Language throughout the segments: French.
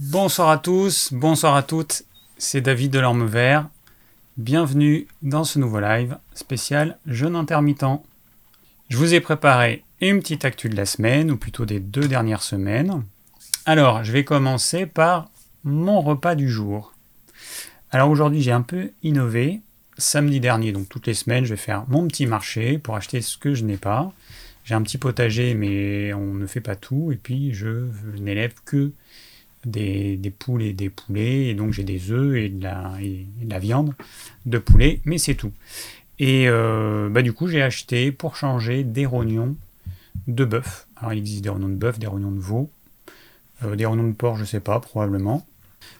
Bonsoir à tous, bonsoir à toutes, c'est David de l'Orme Vert. Bienvenue dans ce nouveau live spécial jeûne intermittent. Je vous ai préparé une petite actu de la semaine, ou plutôt des deux dernières semaines. Alors, je vais commencer par mon repas du jour. Alors aujourd'hui, j'ai un peu innové. Samedi dernier, donc toutes les semaines, je vais faire mon petit marché pour acheter ce que je n'ai pas. J'ai un petit potager, mais on ne fait pas tout. Et puis, je n'élève que des, poules et des poulets. Et donc, j'ai des œufs et de, la, viande de poulet, mais c'est tout. Et euh, bah, du coup, j'ai acheté pour changer des rognons de bœuf. Alors, il existe des rognons de bœuf, des rognons de veau, euh, des rognons de porc, je sais pas, probablement.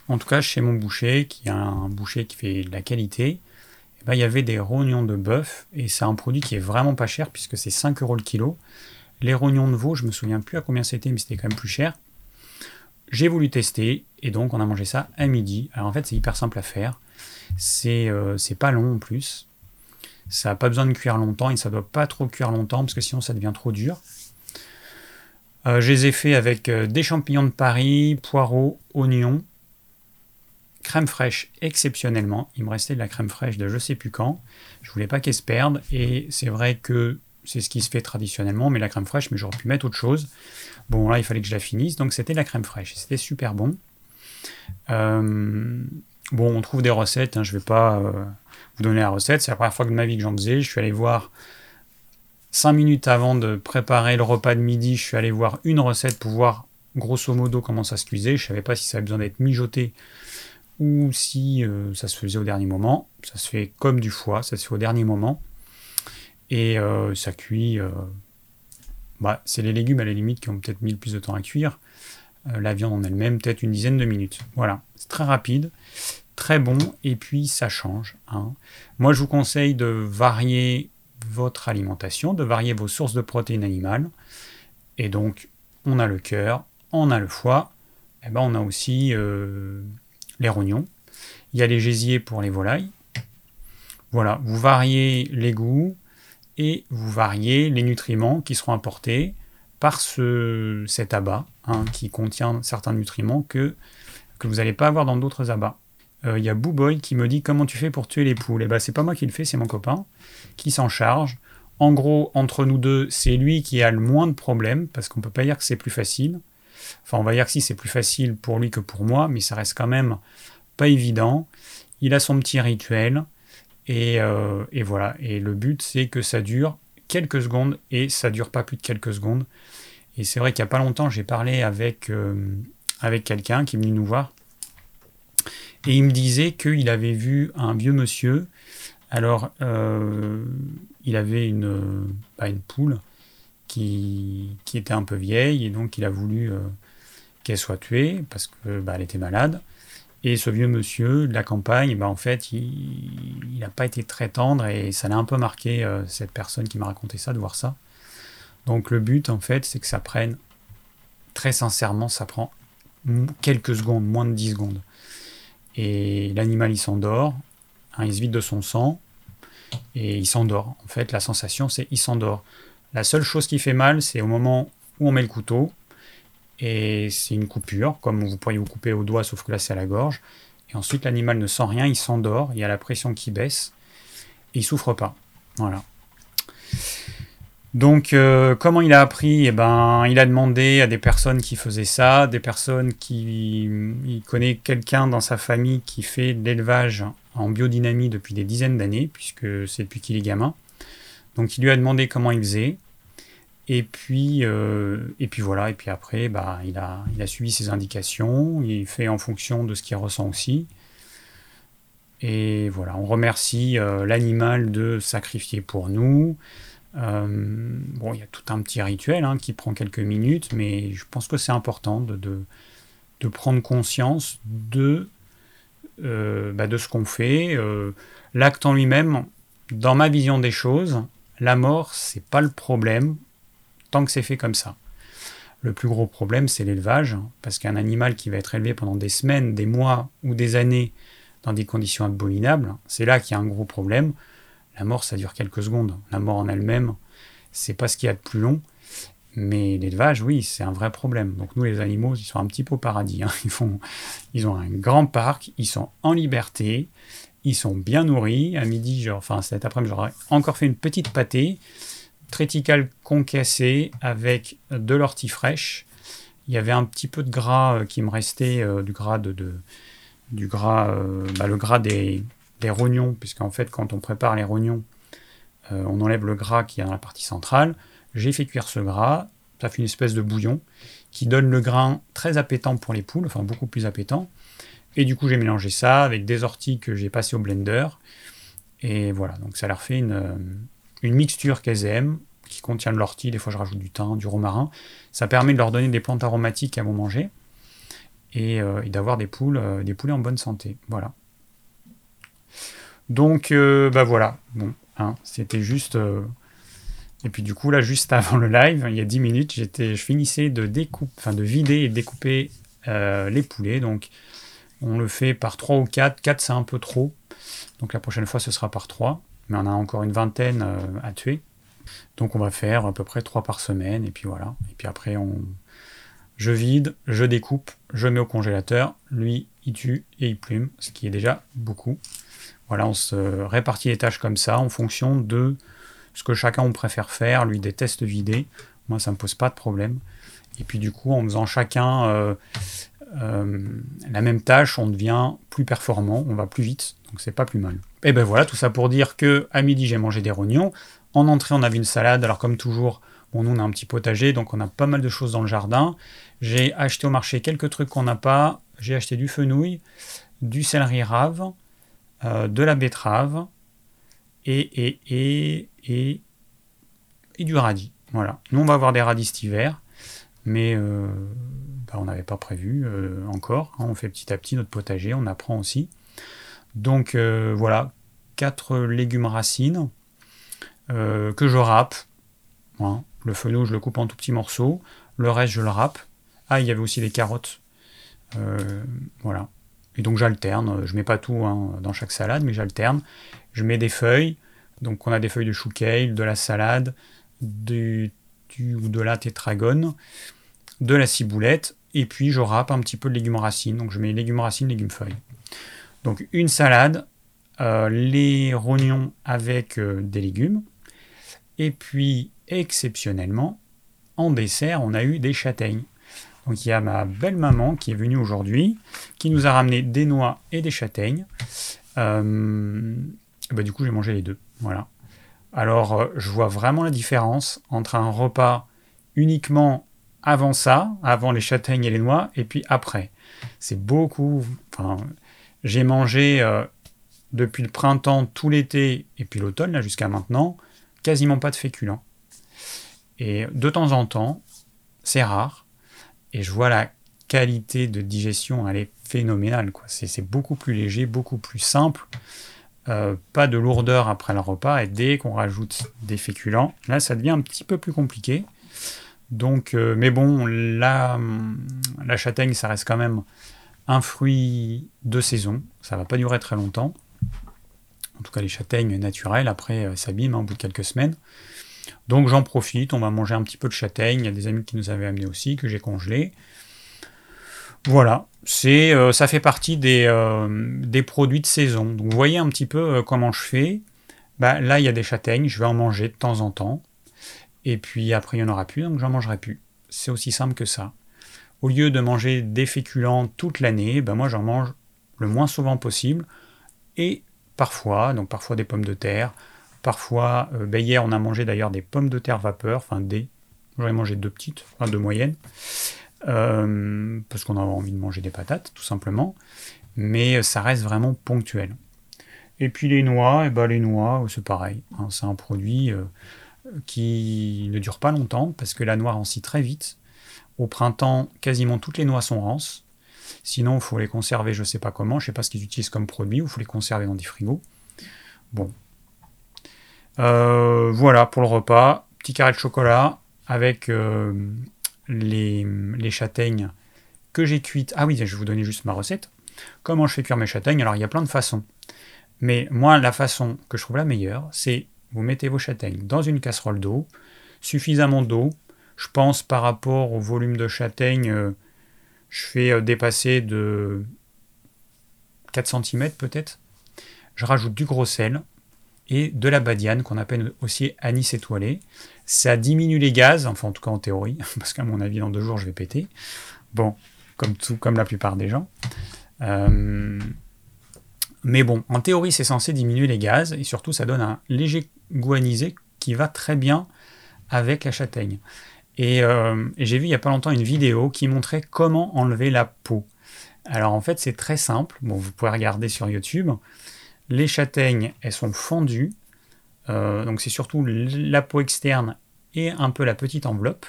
En tout cas, chez mon boucher, qui a un boucher qui fait de la qualité, eh ben, il y avait des rognons de bœuf, et c'est un produit qui est vraiment pas cher, puisque c'est 5 euros le kilo. Les rognons de veau, je me souviens plus à combien c'était, mais c'était quand même plus cher. J'ai voulu tester, et donc on a mangé ça à midi. Alors en fait, c'est hyper simple à faire. C'est euh, pas long en plus. Ça n'a pas besoin de cuire longtemps, et ça ne doit pas trop cuire longtemps, parce que sinon ça devient trop dur. Euh, je les ai fait avec euh, des champignons de Paris, poireaux, oignons, crème fraîche exceptionnellement. Il me restait de la crème fraîche de je sais plus quand. Je voulais pas qu'elle se perde et c'est vrai que c'est ce qui se fait traditionnellement, mais la crème fraîche, mais j'aurais pu mettre autre chose. Bon, là, il fallait que je la finisse, donc c'était la crème fraîche. C'était super bon. Euh, bon, on trouve des recettes, hein, je ne vais pas euh, vous donner la recette. C'est la première fois de ma vie que j'en faisais. Je suis allé voir, cinq minutes avant de préparer le repas de midi, je suis allé voir une recette pour voir grosso modo comment ça se cuisait. Je ne savais pas si ça avait besoin d'être mijoté ou si euh, ça se faisait au dernier moment. Ça se fait comme du foie, ça se fait au dernier moment. Et euh, ça cuit. Euh, bah, c'est les légumes à la limite qui ont peut-être mis le plus de temps à cuire. la viande en elle-même, peut-être une dizaine de minutes. Voilà, c'est très rapide, très bon, et puis ça change. Hein. Moi, je vous conseille de varier votre alimentation, de varier vos sources de protéines animales. Et donc, on a le cœur, on a le foie, et ben on a aussi les rognons. Il y a les gésiers pour les volailles. Voilà, vous variez les goûts et vous variez les nutriments qui seront apportés par ce, cet abat hein, qui contient certains nutriments que, vous n'allez pas avoir dans d'autres abats. Euh, il y a Booboy qui me dit comment tu fais pour tuer les poules? Et eh ben c'est pas moi qui le fais, c'est mon copain qui s'en charge. En gros, entre nous deux, c'est lui qui a le moins de problèmes parce qu'on peut pas dire que c'est plus facile. Enfin, on va dire que si c'est plus facile pour lui que pour moi, mais ça reste quand même pas évident. Il a son petit rituel. Et, euh, voilà. Et le but, c'est que ça dure quelques secondes et ça dure pas plus de quelques secondes. Et c'est vrai qu'il n'y a pas longtemps, j'ai parlé avec, euh, avec quelqu'un qui est venu nous voir. Et il me disait qu'il avait vu un vieux monsieur. Alors, euh, il avait une, une poule qui, était un peu vieille et donc il a voulu qu'elle soit tuée parce qu'elle bah, était malade. Et ce vieux monsieur de la campagne, bah, en fait, il n'a pas été très tendre et ça l'a un peu marqué, euh, cette personne qui m'a raconté ça, de voir ça. Donc le but, en fait, c'est que ça prenne, très sincèrement, ça prend quelques secondes, moins de 10 secondes. Et l'animal, il s'endort, hein, il se vide de son sang et il s'endort. En fait, la sensation, c'est il s'endort. La seule chose qui fait mal, c'est au moment où on met le couteau. Et c'est une coupure, comme vous pourriez vous couper au doigt, sauf que là c'est à la gorge. Et ensuite l'animal ne sent rien, il s'endort, il y a la pression qui baisse, et il souffre pas. Voilà. Donc, euh, comment il a appris? Eh ben, Il a demandé à des personnes qui faisaient ça, des personnes qui. Il connaît quelqu'un dans sa famille qui fait de l'élevage en biodynamie depuis des dizaines d'années, puisque c'est depuis qu'il est gamin. Donc il lui a demandé comment il faisait. Et puis, euh, et puis voilà, et puis après, bah, il, a, il a suivi ses indications, il fait en fonction de ce qu'il ressent aussi. Et voilà, on remercie euh, l'animal de sacrifier pour nous. Euh, bon, il y a tout un petit rituel hein, qui prend quelques minutes, mais je pense que c'est important de, de, prendre conscience de, bah, de ce qu'on fait. L'acte en lui-même, dans ma vision des choses, la mort, c'est pas le problème tant que c'est fait comme ça. Le plus gros problème, c'est l'élevage, parce qu'un animal qui va être élevé pendant des semaines, des mois ou des années dans des conditions abominables, c'est là qu'il y a un gros problème. La mort, ça dure quelques secondes. La mort en elle-même, c'est pas ce qu'il y a de plus long. Mais l'élevage, oui, c'est un vrai problème. Donc nous, les animaux, ils sont un petit peu au paradis. Hein. Ils, font, ils ont un grand parc, ils sont en liberté, ils sont bien nourris. À midi, enfin cet après-midi, j'aurais encore fait une petite pâtée, triticale concassée avec de l'ortie fraîche. Il y avait un petit peu de gras euh, qui me restait, euh, du gras de, du gras, euh, bah, le gras des, des rognons, puisqu'en fait, quand on prépare les rognons, on enlève le gras qui est dans la partie centrale. J'ai fait cuire ce gras, ça fait une espèce de bouillon qui donne le grain très appétant pour les poules, enfin beaucoup plus appétant. Et du coup, j'ai mélangé ça avec des orties que j'ai passées au blender. Et voilà, donc ça leur fait une, une mixture qu'elles aiment, qui contient de l'ortie. Des fois, je rajoute du thym, du romarin. Ça permet de leur donner des plantes aromatiques à manger et, euh, d'avoir des poules, euh, des poulets en bonne santé. Voilà. Donc, euh, bah voilà. Bon, hein, c'était juste. Et puis du coup, là, juste avant le live, il y a 10 minutes, j'étais, je finissais de, découper, enfin, de vider et de découper les poulets. Donc, on le fait par 3 ou 4. 4, c'est un peu trop. Donc, la prochaine fois, ce sera par 3. Mais on a encore une vingtaine à tuer. Donc, on va faire à peu près 3 par semaine. Et puis voilà. Et puis après, on... je vide, je découpe, je mets au congélateur. Lui, il tue et il plume, ce qui est déjà beaucoup. Voilà, on se répartit les tâches comme ça en fonction de ce que chacun on préfère faire, lui des tests vidés. Moi, ça ne me pose pas de problème. Et puis du coup, en faisant chacun euh, euh, la même tâche, on devient plus performant, on va plus vite, donc c'est pas plus mal. Et ben voilà, tout ça pour dire que à midi j'ai mangé des rognons. En entrée, on avait une salade. Alors comme toujours, bon, nous on a un petit potager, donc on a pas mal de choses dans le jardin. J'ai acheté au marché quelques trucs qu'on n'a pas. J'ai acheté du fenouil, du céleri rave, euh, de la betterave et, et, et, et, et du radis. Voilà. Nous, on va avoir des radis cet hiver, mais euh, bah, on n'avait pas prévu euh, encore. Hein. on fait petit à petit notre potager, on apprend aussi. Donc euh, voilà, quatre légumes racines que je râpe. Hein. Le fenouil, je le coupe en tout petits morceaux. Le reste, je le râpe. Ah, il y avait aussi des carottes. voilà. Et donc j'alterne. Je mets pas tout hein, dans chaque salade, mais j'alterne. Je mets des feuilles. Donc on a des feuilles de chou kale, de la salade, du, ou de la tétragone, de la ciboulette, et puis je râpe un petit peu de légumes racines. Donc je mets légumes racines, légumes feuilles. Donc une salade, euh, les rognons avec euh, des légumes, et puis exceptionnellement, en dessert, on a eu des châtaignes. Donc il y a ma belle maman qui est venue aujourd'hui, qui nous a ramené des noix et des châtaignes. Euh, bah, du coup, j'ai mangé les deux. Voilà. Alors, je vois vraiment la différence entre un repas uniquement avant ça, avant les châtaignes et les noix, et puis après. C'est beaucoup. J'ai mangé euh, depuis le printemps, tout l'été, et puis l'automne, là, jusqu'à maintenant, quasiment pas de féculents. Et de temps en temps, c'est rare, et je vois la qualité de digestion, elle est phénoménale. C'est beaucoup plus léger, beaucoup plus simple. Euh, pas de lourdeur après le repas, et dès qu'on rajoute des féculents, là ça devient un petit peu plus compliqué. Donc, euh, mais bon, la châtaigne, ça reste quand même un fruit de saison, ça va pas durer très longtemps. En tout cas, les châtaignes naturelles, après, euh, s'abîment au bout de quelques semaines. Donc j'en profite, on va manger un petit peu de châtaigne. Il y a des amis qui nous avaient amené aussi, que j'ai congelé. Voilà, c'est, euh, ça fait partie des, euh, des, produits de saison. Donc vous voyez un petit peu comment je fais. Bah, là, il y a des châtaignes, je vais en manger de temps en temps. Et puis après, il n'y en aura plus, donc j'en mangerai plus. C'est aussi simple que ça. Au lieu de manger des féculents toute l'année, bah, moi j'en mange le moins souvent possible. Et parfois, donc parfois des pommes de terre, parfois, bah, hier on a mangé d'ailleurs des pommes de terre vapeur, enfin des, j'aurais mangé deux petites, enfin deux moyennes. Euh, parce qu'on a envie de manger des patates, tout simplement, mais ça reste vraiment ponctuel. Et puis les noix, eh ben les noix, c'est pareil, hein, c'est un produit euh, qui ne dure pas longtemps, parce que la noix rancit très vite. Au printemps, quasiment toutes les noix sont rances. Sinon, il faut les conserver, je ne sais pas comment, je ne sais pas ce qu'ils utilisent comme produit, ou il faut les conserver dans des frigos. Bon. Euh, voilà pour le repas. Petit carré de chocolat avec les, châtaignes que j'ai cuites. Ah oui, je vais vous donner juste ma recette. Comment je fais cuire mes châtaignes? Alors il y a plein de façons. Mais moi, la façon que je trouve la meilleure, c'est vous mettez vos châtaignes dans une casserole d'eau, suffisamment d'eau Je pense par rapport au volume de châtaigne, euh, je fais euh, dépasser de 4 cm peut-être. Je rajoute du gros sel et de la badiane qu'on appelle aussi anis étoilé. Ça diminue les gaz, enfin en tout cas en théorie, parce qu'à mon avis dans deux jours je vais péter. Bon, comme tout, comme la plupart des gens. Euh, mais bon, en théorie c'est censé diminuer les gaz et surtout ça donne un léger goût qui va très bien avec la châtaigne. Euh, et, j'ai vu il n'y a pas longtemps une vidéo qui montrait comment enlever la peau. Alors en fait c'est très simple, vous pouvez regarder sur YouTube. Les châtaignes, elles sont fendues, euh, donc c'est surtout la peau externe et un peu la petite enveloppe,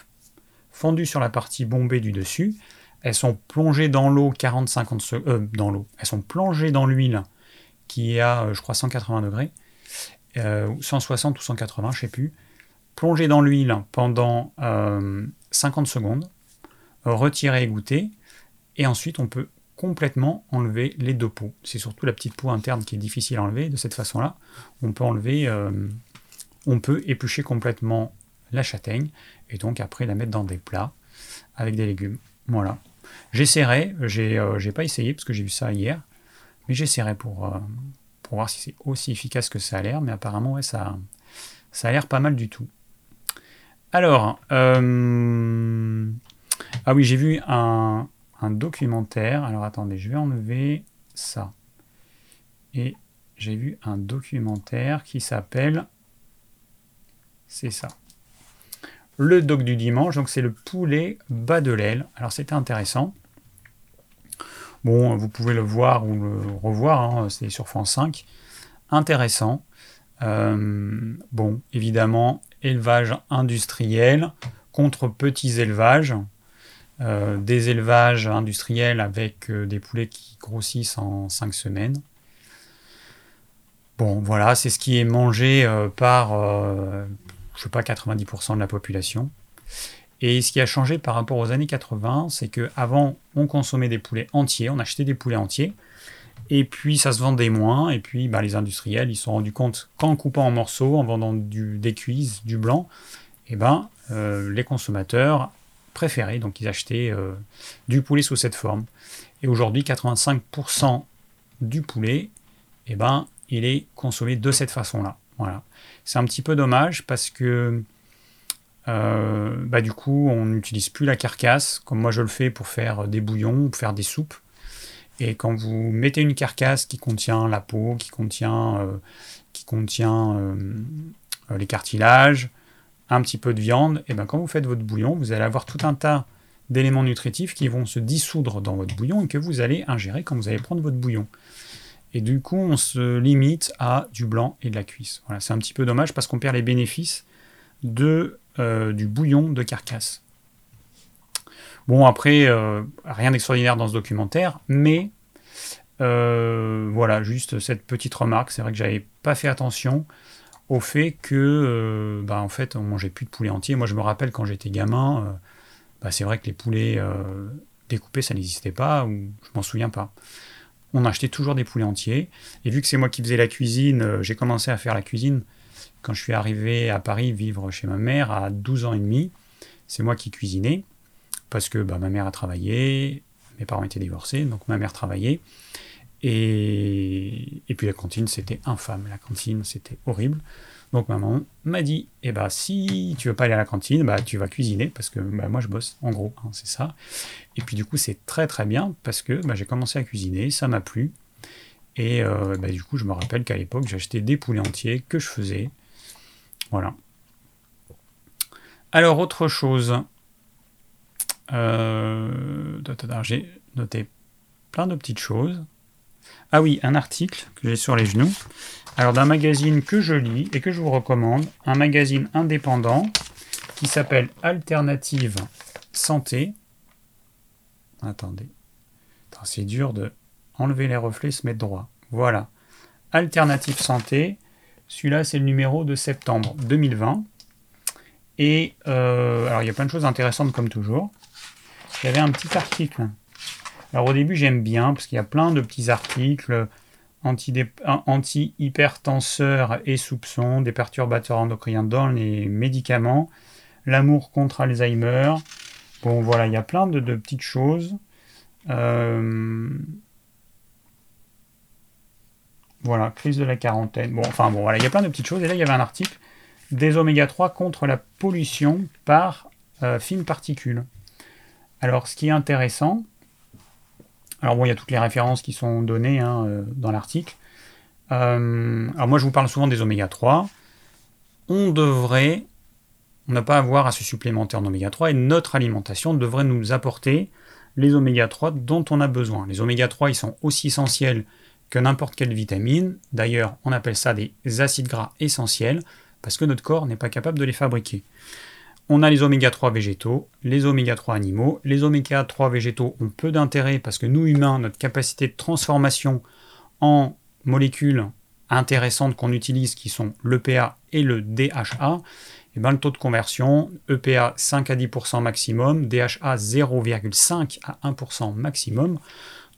fendues sur la partie bombée du dessus. Elles sont plongées dans l'eau 40-50 secondes, euh, dans l'eau, elles sont plongées dans l'huile qui est à, je crois, 180 degrés, 160 ou 180, je sais plus plonger dans l'huile pendant 50 euh, secondes, retirer et goûter, et ensuite on peut complètement enlever les deux peaux. C'est surtout la petite peau interne qui est difficile à enlever. De cette façon-là, on peut enlever, euh, on peut éplucher complètement la châtaigne et donc après la mettre dans des plats avec des légumes. Voilà. J'essaierai, j'ai euh, pas essayé parce que j'ai vu ça hier, mais j'essaierai pour, pour voir si c'est aussi efficace que ça a l'air, mais apparemment ouais, ça, ça a l'air pas mal du tout. Alors, euh, ah oui, j'ai vu un, documentaire. Alors attendez, je vais enlever ça. Et j'ai vu un documentaire qui s'appelle. C'est ça. Le doc du dimanche, donc c'est le poulet bas de l'aile. Alors c'était intéressant. Bon, vous pouvez le voir ou le revoir, hein, c'est sur France 5. Intéressant. Euh, bon, évidemment, élevage industriel contre petits élevages. Euh, des élevages industriels avec euh, des poulets qui grossissent en 5 semaines. Bon, voilà, c'est ce qui est mangé par, je sais pas, 90% de la population. Et ce qui a changé par rapport aux années 80, c'est qu'avant, on consommait des poulets entiers, on achetait des poulets entiers, et puis ça se vendait moins. Et puis bah, les industriels, ils se sont rendus compte qu'en coupant en morceaux, en vendant du, des cuisses, du blanc, eh ben, euh, les consommateurs préféraient, donc ils achetaient euh, du poulet sous cette forme. Et aujourd'hui, 85% du poulet, et eh ben, il est consommé de cette façon-là. Voilà. C'est un petit peu dommage parce que euh, bah, du coup, on n'utilise plus la carcasse, comme moi je le fais pour faire des bouillons, pour faire des soupes. Et quand vous mettez une carcasse qui contient la peau, qui contient, euh, euh, les cartilages, un petit peu de viande, et bien quand vous faites votre bouillon, vous allez avoir tout un tas d'éléments nutritifs qui vont se dissoudre dans votre bouillon et que vous allez ingérer quand vous allez prendre votre bouillon. Et du coup, on se limite à du blanc et de la cuisse. Voilà, c'est un petit peu dommage parce qu'on perd les bénéfices de, euh, du bouillon de carcasse. Bon, après, euh, rien d'extraordinaire dans ce documentaire, mais euh, voilà, juste cette petite remarque. C'est vrai que j'avais pas fait attention au fait que, euh, bah, en fait, on mangeait plus de poulet entier. Moi, je me rappelle quand j'étais gamin, bah, c'est vrai que les poulets découpés, ça n'existait pas, ou je m'en souviens pas. On achetait toujours des poulets entiers. Et vu que c'est moi qui faisais la cuisine, j'ai commencé à faire la cuisine quand je suis arrivé à Paris vivre chez ma mère à 12 ans et demi. C'est moi qui cuisinais parce que bah, ma mère a travaillé, mes parents étaient divorcés, donc ma mère travaillait. Et, puis la cantine, c'était infâme. La cantine, c'était horrible. Donc maman m'a dit, eh ben, si tu veux pas aller à la cantine, bah, tu vas cuisiner, parce que bah, moi je bosse, en gros, hein, c'est ça. Et puis du coup, c'est très très bien, parce que bah, j'ai commencé à cuisiner, ça m'a plu. Et euh, bah, du coup, je me rappelle qu'à l'époque, j'achetais des poulets entiers que je faisais. Voilà. Alors, autre chose, j'ai noté plein de petites choses. Ah oui, un article que j'ai sur les genoux. Alors d'un magazine que je lis et que je vous recommande, un magazine indépendant qui s'appelle Alternative Santé. Attendez. C'est dur de enlever les reflets, se mettre droit. Voilà. Alternative Santé. Celui-là, c'est le numéro de septembre 2020. Et euh, alors, il y a plein de choses intéressantes comme toujours. Il y avait un petit article. Alors au début j'aime bien parce qu'il y a plein de petits articles anti-hypertenseurs et soupçons, des perturbateurs endocriniens dans les médicaments, l'amour contre Alzheimer. Bon, voilà, il y a plein de, petites choses. Euh, voilà, crise de la quarantaine. Bon, enfin bon, voilà, il y a plein de petites choses. Et là, il y avait un article des oméga 3 contre la pollution par euh, fines particules. Alors, ce qui est intéressant, alors bon, il y a toutes les références qui sont données hein, euh, dans l'article. Euh, alors moi, je vous parle souvent des oméga 3. On devrait, on n'a pas à avoir à se supplémenter en oméga 3 et notre alimentation devrait nous apporter les oméga 3 dont on a besoin. Les oméga 3, ils sont aussi essentiels que n'importe quelle vitamine. D'ailleurs, on appelle ça des acides gras essentiels parce que notre corps n'est pas capable de les fabriquer. On a les oméga 3 végétaux, les oméga 3 animaux. Les oméga 3 végétaux ont peu d'intérêt parce que nous humains, notre capacité de transformation en molécules intéressantes qu'on utilise, qui sont l'EPA et le DHA, eh ben, le taux de conversion, EPA 5 à 10% maximum, DHA 0,5 à 1% maximum.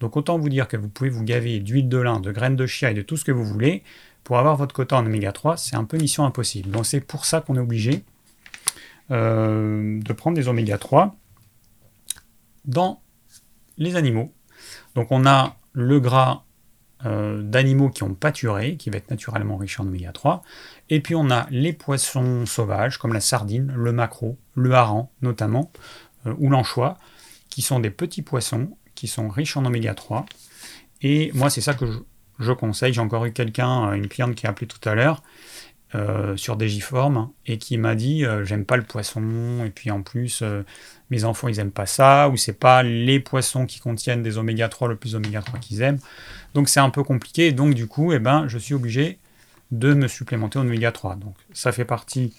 Donc autant vous dire que vous pouvez vous gaver d'huile de lin, de graines de chia et de tout ce que vous voulez. Pour avoir votre quota en oméga 3, c'est un peu mission impossible. Donc c'est pour ça qu'on est obligé de prendre des oméga 3 dans les animaux. Donc on a le gras euh, d'animaux qui ont pâturé, qui va être naturellement riche en oméga 3. Et puis on a les poissons sauvages, comme la sardine, le maquereau, le hareng notamment, euh, ou l'anchois, qui sont des petits poissons qui sont riches en oméga 3. Et moi, c'est ça que je conseille. J'ai encore eu quelqu'un, une cliente qui a appelé tout à l'heure, euh, sur Digiform et qui m'a dit euh, j'aime pas le poisson et puis en plus euh, mes enfants ils aiment pas ça ou c'est pas les poissons qui contiennent des oméga 3 le plus oméga 3 qu'ils aiment. Donc c'est un peu compliqué donc du coup eh ben je suis obligé de me supplémenter en oméga 3 donc ça fait partie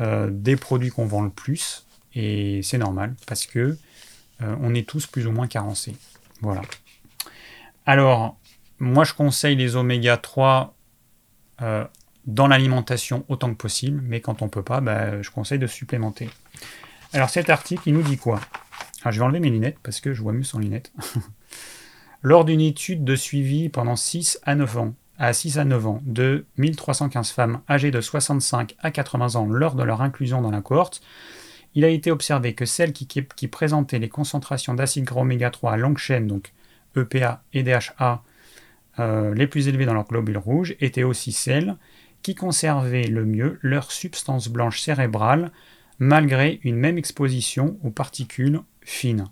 des produits qu'on vend le plus et c'est normal parce que on est tous plus ou moins carencés. Voilà. Alors moi je conseille les oméga 3 dans l'alimentation autant que possible, mais quand on ne peut pas, bah, je conseille de supplémenter. Alors cet article, il nous dit quoi? Alors je vais enlever mes lunettes parce que je vois mieux sans lunettes. Lors d'une étude de suivi pendant 6 à 9 ans, à 6 à 9 ans, de 1315 femmes âgées de 65 à 80 ans lors de leur inclusion dans la cohorte, il a été observé que celles qui, présentaient les concentrations d'acides gras oméga 3 à longue chaîne, donc EPA et DHA, euh, les plus élevées dans leur globule rouge, étaient aussi celles qui conservaient le mieux leur substance blanche cérébrale malgré une même exposition aux particules fines.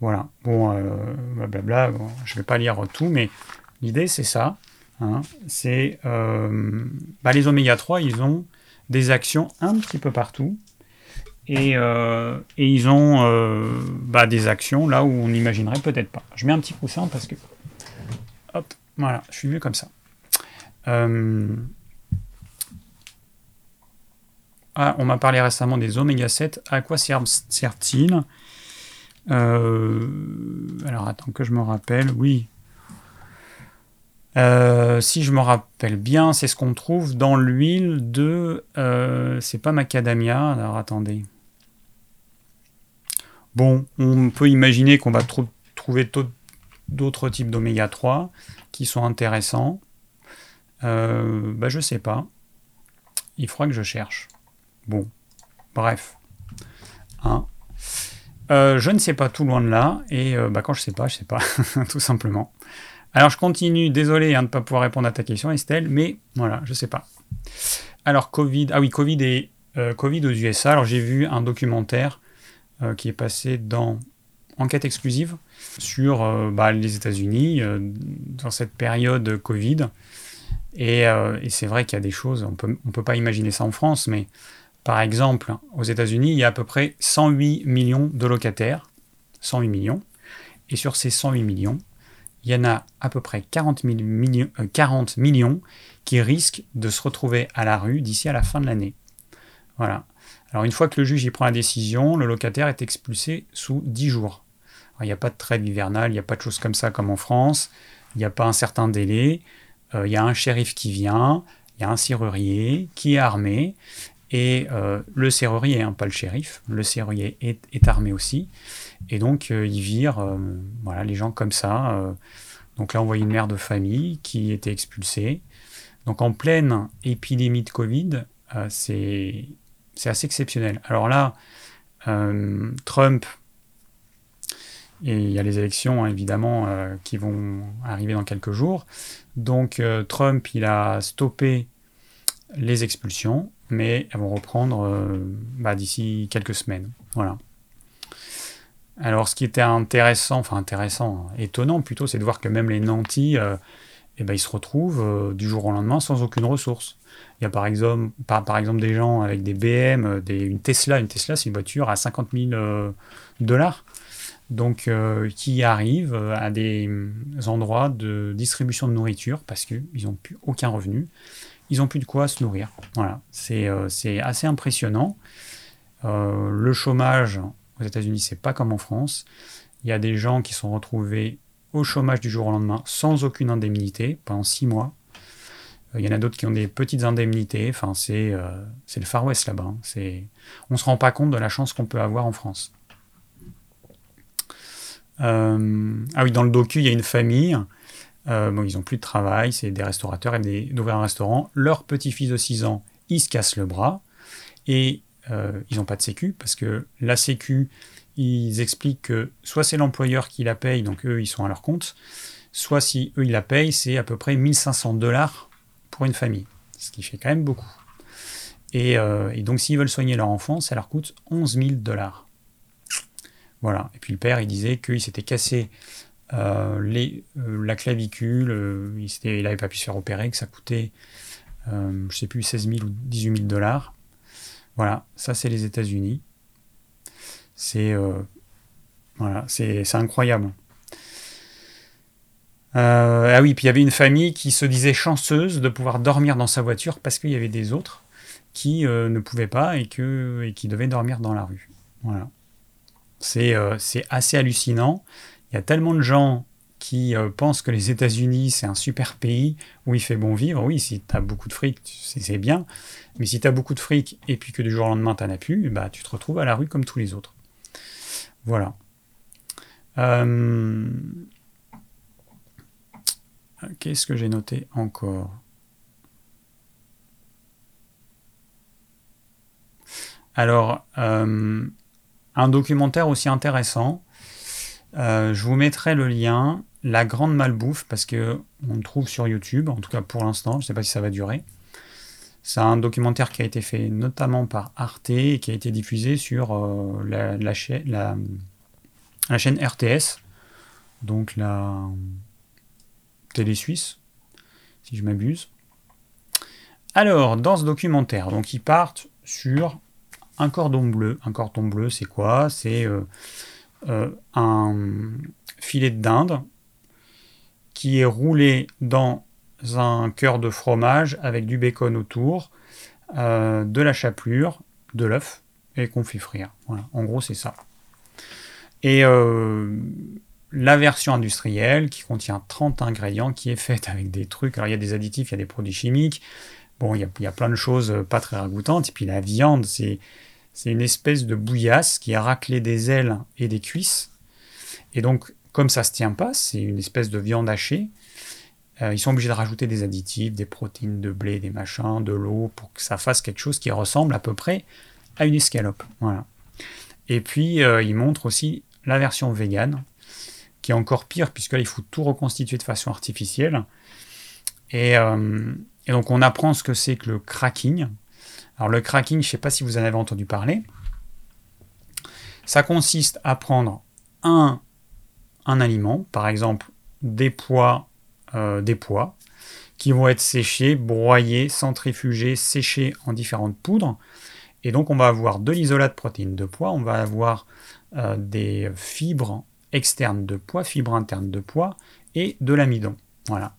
Voilà, bon, euh, blablabla, je ne vais pas lire tout, mais l'idée c'est ça. Hein, c'est euh, bah, les oméga 3, ils ont des actions un petit peu partout. Et, euh, ils ont bah, des actions là où on n'imaginerait peut-être pas. Je mets un petit coussin parce que. Hop, voilà, je suis mieux comme ça. Euh, ah, on m'a parlé récemment des oméga 7. À quoi servent-ils euh, Alors attends que je me rappelle. Oui. Euh, si je me rappelle bien, c'est ce qu'on trouve dans l'huile de. c'est pas macadamia. Alors attendez. Bon, on peut imaginer qu'on va trouver d'autres types d'oméga 3 qui sont intéressants. Euh, bah, je sais pas. Il faudra que je cherche. Bon, bref. Hein. Euh, je ne sais pas tout loin de là, et euh, bah, quand je sais pas, je sais pas, tout simplement. Alors je continue, désolé hein, de ne pas pouvoir répondre à ta question Estelle, mais voilà, je sais pas. Alors Covid, ah oui, Covid et Covid aux USA, alors j'ai vu un documentaire qui est passé dans Enquête exclusive sur bah, les États-Unis dans cette période Covid. Euh, et, c'est vrai qu'il y a des choses, on peut, ne peut pas imaginer ça en France, mais par exemple, aux États-Unis, il y a à peu près 108 millions de locataires. 108 millions. Et sur ces 108 millions, il y en a à peu près 40, millions, 40 euh, millions qui risquent de se retrouver à la rue d'ici à la fin de l'année. Voilà. Alors une fois que le juge y prend la décision, le locataire est expulsé sous 10 jours. il n'y a pas de trêve hivernale, il n'y a pas de choses comme ça comme en France, il n'y a pas un certain délai. Euh, il y a un shérif qui vient, il y a un serrurier qui est armé, et euh, le serrurier, pas le shérif, le serrurier est, armé aussi, et donc euh, il vire voilà, les gens comme ça. donc là, on voit une mère de famille qui était expulsée. Donc en pleine épidémie de Covid, c'est assez exceptionnel. Alors là, euh, Trump, et il y a les élections hein, évidemment euh, qui vont arriver dans quelques jours. Donc Trump, il a stoppé les expulsions, mais elles vont reprendre bah, d'ici quelques semaines. Voilà. Alors, ce qui était intéressant, enfin intéressant, étonnant plutôt, c'est de voir que même les nantis, euh, eh ben, ils se retrouvent euh, du jour au lendemain sans aucune ressource. Il y a par exemple, par, exemple des gens avec des BM, euh, une Tesla. Une Tesla, c'est une voiture à 50 000 dollars. Donc, qui arrivent à des endroits de distribution de nourriture parce qu'ils n'ont plus aucun revenu. Ils n'ont plus de quoi se nourrir. Voilà, c'est assez impressionnant. le chômage, aux États-Unis, c'est pas comme en France. Il y a des gens qui sont retrouvés au chômage du jour au lendemain sans aucune indemnité pendant six mois. Euh, il y en a d'autres qui ont des petites indemnités. Enfin, c'est euh, le Far West là-bas. Hein. On ne se rend pas compte de la chance qu'on peut avoir en France. Euh, ah oui, dans le docu, il y a une famille. bon, ils n'ont plus de travail, c'est des restaurateurs et d'ouvrir un restaurant. Leur petit-fils de 6 ans, il se casse le bras. Et euh, ils n'ont pas de sécu, parce que la sécu, ils expliquent que soit c'est l'employeur qui la paye, donc eux, ils sont à leur compte, soit si eux, ils la payent, c'est à peu près 1500 dollars pour une famille, ce qui fait quand même beaucoup. Euh, et, donc s'ils veulent soigner leur enfant, ça leur coûte 11 000 dollars. Voilà. Et puis le père, il disait qu'il s'était cassé euh, les, la clavicule, il n'avait pas pu se faire opérer, que ça coûtait, je ne sais plus, 16 000 ou 18 000 dollars. Voilà, ça c'est les États-Unis. C'est euh, voilà, c'est incroyable. Euh, ah oui, puis il y avait une famille qui se disait chanceuse de pouvoir dormir dans sa voiture parce qu'il y avait des autres qui euh, ne pouvaient pas et, et qui devaient dormir dans la rue. Voilà. C'est assez hallucinant. Il y a tellement de gens qui pensent que les États-Unis, c'est un super pays où il fait bon vivre. Oui, si tu as beaucoup de fric, c'est bien. Mais si tu as beaucoup de fric et puis que du jour au lendemain tu n'en as plus, bah, tu te retrouves à la rue comme tous les autres. Voilà. Euh, qu'est-ce que j'ai noté encore? Alors, euh, un documentaire aussi intéressant. Euh, je vous mettrai le lien, La Grande Malbouffe, parce que on le trouve sur YouTube, en tout cas pour l'instant, je ne sais pas si ça va durer. C'est un documentaire qui a été fait notamment par Arte et qui a été diffusé sur euh, la, chaîne, RTS, donc la télé suisse, si je m'abuse. Alors, dans ce documentaire, donc ils partent sur un cordon bleu. Un cordon bleu, c'est quoi? C'est euh, euh, un filet de dinde qui est roulé dans un cœur de fromage avec du bacon autour, euh, de la chapelure, de l'œuf et qu'on fait frire. En gros c'est ça. Et la version industrielle qui contient 30 ingrédients, qui est faite avec des trucs. Alors il y a des additifs, il y a des produits chimiques. Bon, il y il y a plein de choses pas très ragoûtantes. Et puis la viande, c'est c'est une espèce de bouillasse qui a raclé des ailes et des cuisses. Et donc, comme ça se tient pas, c'est une espèce de viande hachée. Euh, ils sont obligés de rajouter des additifs, des protéines de blé, des machins, de l'eau, pour que ça fasse quelque chose qui ressemble à peu près à une escalope. Et puis, euh, ils montrent aussi la version vegan, qui est encore pire, puisque là, faut tout reconstituer de façon artificielle. Euh, et donc, on apprend ce que c'est que le cracking. Alors, le cracking, je ne sais pas si vous en avez entendu parler. Ça consiste à prendre un, un aliment, par exemple des pois euh, des pois qui vont être séchés, broyés, centrifugés, séchés en différentes poudres. Et donc on va avoir de l'isolat de protéines de pois, on va avoir euh, des fibres externes de pois, fibres internes de pois et de l'amidon. Voilà.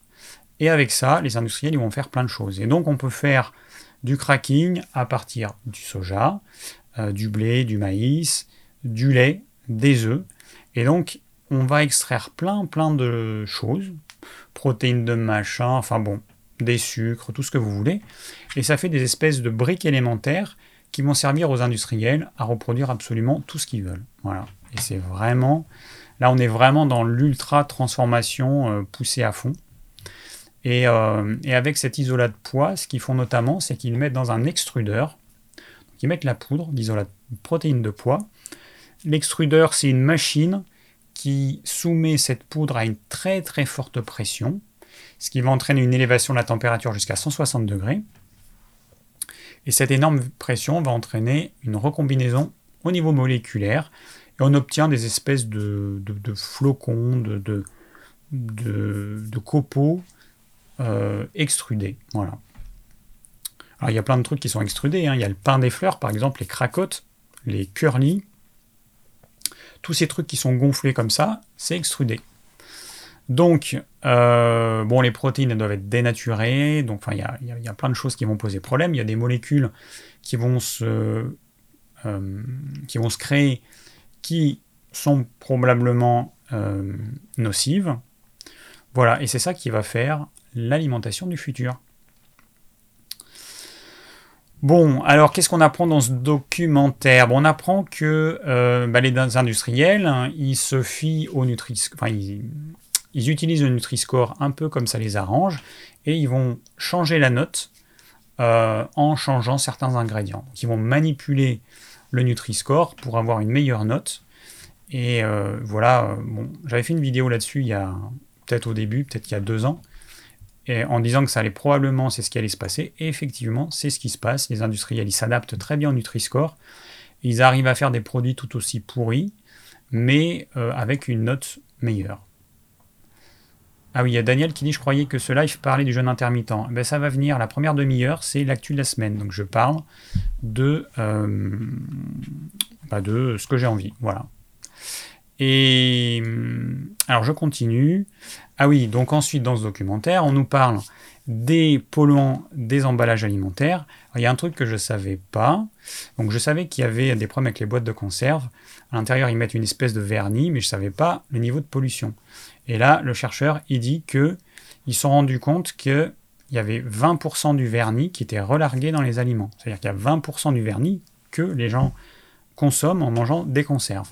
Et avec ça, les industriels vont faire plein de choses. Et donc on peut faire du cracking à partir du soja, euh, du blé, du maïs, du lait, des œufs. Et donc on va extraire plein plein de choses protéines de machin, enfin bon, des sucres, tout ce que vous voulez. Et ça fait des espèces de briques élémentaires qui vont servir aux industriels à reproduire absolument tout ce qu'ils veulent. Voilà. Et c'est vraiment. Là, on est vraiment dans l'ultra transformation euh, poussée à fond. Et, euh, et, avec cet isolat de poids, ce qu'ils font notamment, c'est qu'ils mettent dans un extrudeur. ils mettent la poudre, disons la protéine de poids. L'extrudeur, c'est une machine qui soumet cette poudre à une très très forte pression, ce qui va entraîner une élévation de la température jusqu'à 160 degrés. Et cette énorme pression va entraîner une recombinaison au niveau moléculaire, et on obtient des espèces de, flocons, de, de, copeaux euh, extrudés. Voilà. Alors il y a plein de trucs qui sont extrudés. Hein. Il y a le pain des fleurs, par exemple, les cracottes, les curly, tous ces trucs qui sont gonflés comme ça, c'est extrudé. Donc, euh, bon, les protéines doivent être dénaturées. Donc, il y a, plein de choses qui vont poser problème. Il y a des molécules qui vont se, euh, qui vont se créer, qui sont probablement euh, nocives. Voilà, et c'est ça qui va faire l'alimentation du futur. Bon, alors qu'est-ce qu'on apprend dans ce documentaire? On apprend que euh, bah, les industriels, hein, ils se fient au nutri enfin, ils, utilisent le Nutri-Score un peu comme ça les arrange, et ils vont changer la note euh, en changeant certains ingrédients. ils vont manipuler le Nutri-Score pour avoir une meilleure note. Et euh, voilà, j'avais fait une vidéo là-dessus il y a peut-être au début, peut-être il y a deux ans, en disant que ça allait probablement, c'est ce qui allait se passer. Et effectivement, c'est ce qui se passe. Les industriels, ils s'adaptent très bien au Nutri-Score. Ils arrivent à faire des produits tout aussi pourris, mais euh, avec une note meilleure. Ah oui, il y a Daniel qui dit Je croyais que ce live parlait du jeûne intermittent. Eh ben, ça va venir. La première demi-heure, c'est l'actu de la semaine. Donc je parle de, euh, bah, de ce que j'ai envie. Voilà. Et alors je continue. Ah oui, donc ensuite dans ce documentaire, on nous parle des polluants des emballages alimentaires. il y a un truc que je ne savais pas. Donc je savais qu'il y avait des problèmes avec les boîtes de conserve. À l'intérieur, ils mettent une espèce de vernis, mais je ne savais pas le niveau de pollution. Et là, le chercheur, il dit que ils se sont rendus compte qu'il y avait 20% du vernis qui était relargué dans les aliments. C'est-à-dire qu'il y a 20% du vernis que les gens consomment en mangeant des conserves.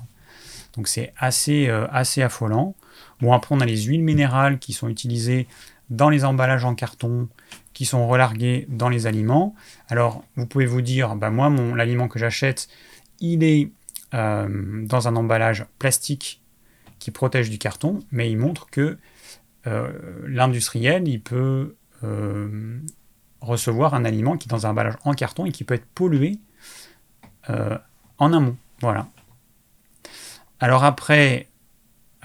Donc c'est assez, euh, assez affolant. Bon, après, on a les huiles minérales qui sont utilisées dans les emballages en carton, qui sont relarguées dans les aliments. Alors, vous pouvez vous dire, bah, moi, mon, l'aliment que j'achète, il est euh, dans un emballage plastique qui protège du carton, mais il montre que euh, l'industriel, il peut recevoir un aliment qui est dans un emballage en carton et qui peut être pollué en amont. Voilà. Alors après, euh,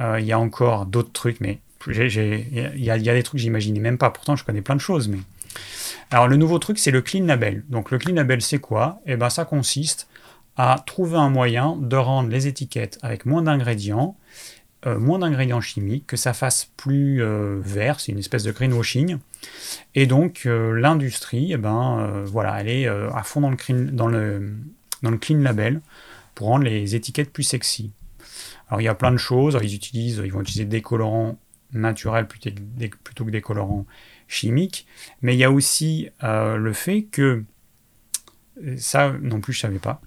il y a encore d'autres trucs, mais il y, a des trucs que j'imaginais même pas. Pourtant, je connais plein de choses. Alors le nouveau truc, c'est le clean label. Donc le clean label, c'est quoi? Eh ben, ça consiste à trouver un moyen de rendre les étiquettes avec moins d'ingrédients, euh, moins d'ingrédients chimiques, que ça fasse plus euh, vert, c'est une espèce de greenwashing. Et donc l'industrie, eh ben, voilà, elle est à fond dans le, dans, le, dans le clean label pour rendre les étiquettes plus sexy. Alors il y a plein de choses. ils utilisent, ils vont utiliser des colorants naturels plutôt que des colorants chimiques. Mais il y a aussi euh, le fait que ça non plus je savais pas.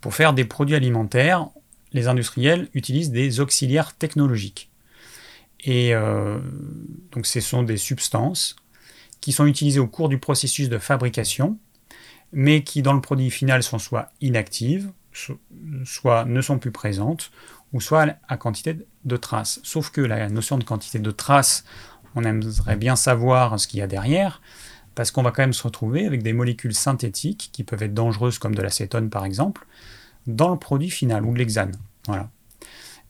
Pour faire des produits alimentaires, les industriels utilisent des auxiliaires technologiques. Et euh, donc ce sont des substances qui sont utilisées au cours du processus de fabrication, mais qui dans le produit final sont soit inactives, soit ne sont plus présentes, ou soit à quantité de traces. Sauf que la notion de quantité de traces, on aimerait bien savoir ce qu'il y a derrière, parce qu'on va quand même se retrouver avec des molécules synthétiques qui peuvent être dangereuses, comme de l'acétone par exemple, dans le produit final, ou de l'hexane. Voilà.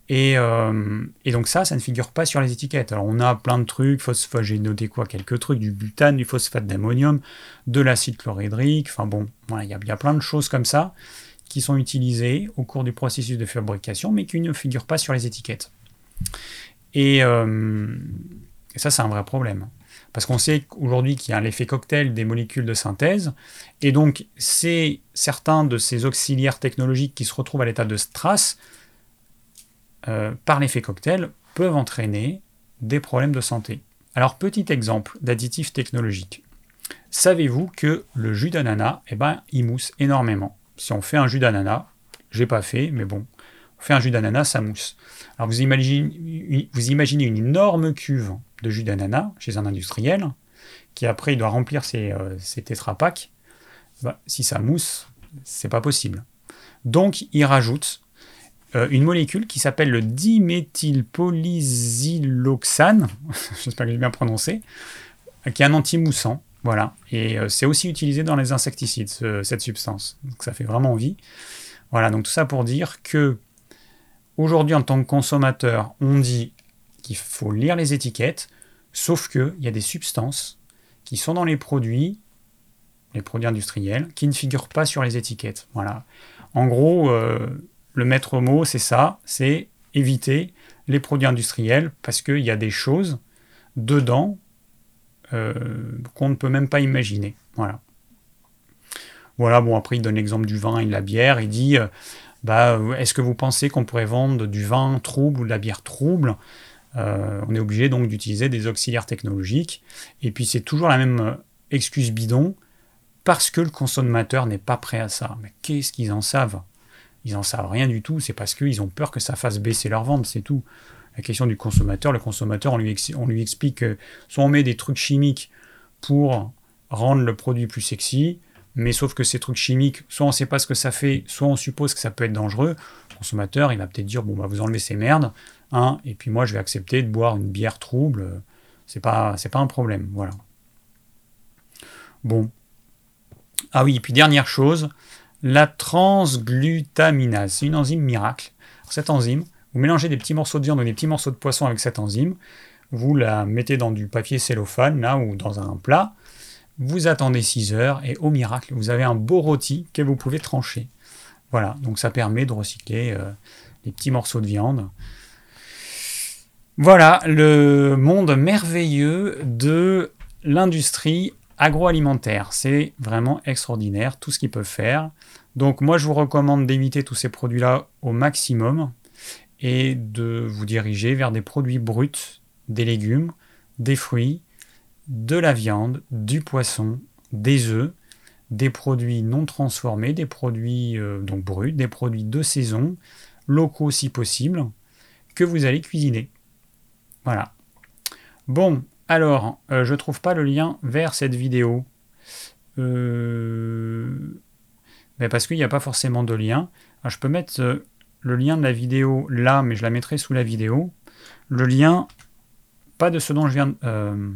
Et, euh, donc ça, ça ne figure pas sur les étiquettes. Alors on a plein de trucs, phosphate, j'ai noté quoi, quelques trucs, du butane, du phosphate d'ammonium, de l'acide chlorhydrique, enfin bon, il y, a plein de choses comme ça qui sont utilisés au cours du processus de fabrication, mais qui ne figurent pas sur les étiquettes. Et, euh, ça, c'est un vrai problème. Parce qu'on sait aujourd'hui qu'il y a l'effet cocktail des molécules de synthèse, et donc c'est certains de ces auxiliaires technologiques qui se retrouvent à l'état de strass, euh, par l'effet cocktail, peuvent entraîner des problèmes de santé. Alors, petit exemple d'additif technologique. Savez-vous que le jus d'ananas, eh ben, il mousse énormément? Si on fait un jus d'ananas, j'ai pas fait, mais bon, on fait un jus d'ananas, ça mousse. Alors vous imaginez, une énorme cuve de jus d'ananas chez un industriel, qui après il doit remplir ses, euh, bah, si ça mousse, c'est pas possible. Donc, ils rajoutent euh, une molécule qui s'appelle le diméthylpolysiloxane, j'espère que j'ai bien prononcé, qui est un anti-moussant. Voilà. Et euh, c'est aussi utilisé dans les insecticides, cette substance. Donc ça fait vraiment envie. Voilà, donc tout ça pour dire que aujourd'hui, en tant que consommateur, on dit qu'il faut lire les étiquettes, sauf qu'il y a des substances qui sont dans les produits, les produits industriels, qui ne figurent pas sur les étiquettes. Voilà. En gros, euh, le maître mot, c'est ça, c'est éviter les produits industriels parce qu'il y a des choses dedans qu'on ne peut même pas imaginer. Voilà. Voilà, bon, après, il donne l'exemple du vin et de la bière. Il dit euh, bah, Est-ce que vous pensez qu'on pourrait vendre du vin trouble ou de la bière trouble? Euh, On est obligé donc d'utiliser des auxiliaires technologiques. Et puis, c'est toujours la même excuse bidon parce que le consommateur n'est pas prêt à ça. Mais qu'est-ce qu'ils en savent? Ils n'en savent rien du tout, c'est parce qu'ils ont peur que ça fasse baisser leur vente, c'est tout. La question du consommateur, le consommateur, on lui, explique que soit on met des trucs chimiques pour rendre le produit plus sexy, mais sauf que ces trucs chimiques, soit on ne sait pas ce que ça fait, soit on suppose que ça peut être dangereux. Le consommateur, il va peut-être dire bon bah vous enlevez ces merdes, hein, et puis moi je vais accepter de boire une bière trouble, c'est pas pas un problème, voilà. Bon. Ah oui, et puis dernière chose, la transglutaminase. C'est une enzyme miracle. Cette enzyme, vous mélangez des petits morceaux de viande ou des petits morceaux de poisson avec cette enzyme, vous la mettez dans du papier cellophane là ou dans un plat, vous attendez 6 heures et au miracle, vous avez un beau rôti que vous pouvez trancher. Voilà, donc ça permet de recycler euh, les petits morceaux de viande. Voilà le monde merveilleux de l'industrie agroalimentaire. C'est vraiment extraordinaire tout ce qu'ils peuvent faire. Donc moi je vous recommande d'éviter tous ces produits-là au maximum et de vous diriger vers des produits bruts, des légumes, des fruits, de la viande, du poisson, des œufs, des produits non transformés, des produits euh, donc bruts, des produits de saison, locaux si possible, que vous allez cuisiner. Voilà. Bon, alors, euh, je ne trouve pas le lien vers cette vidéo. Euh, mais parce qu'il n'y a pas forcément de lien. je peux mettre le lien de la vidéo là, mais je la mettrai sous la vidéo. Le lien, pas de ce dont je viens de...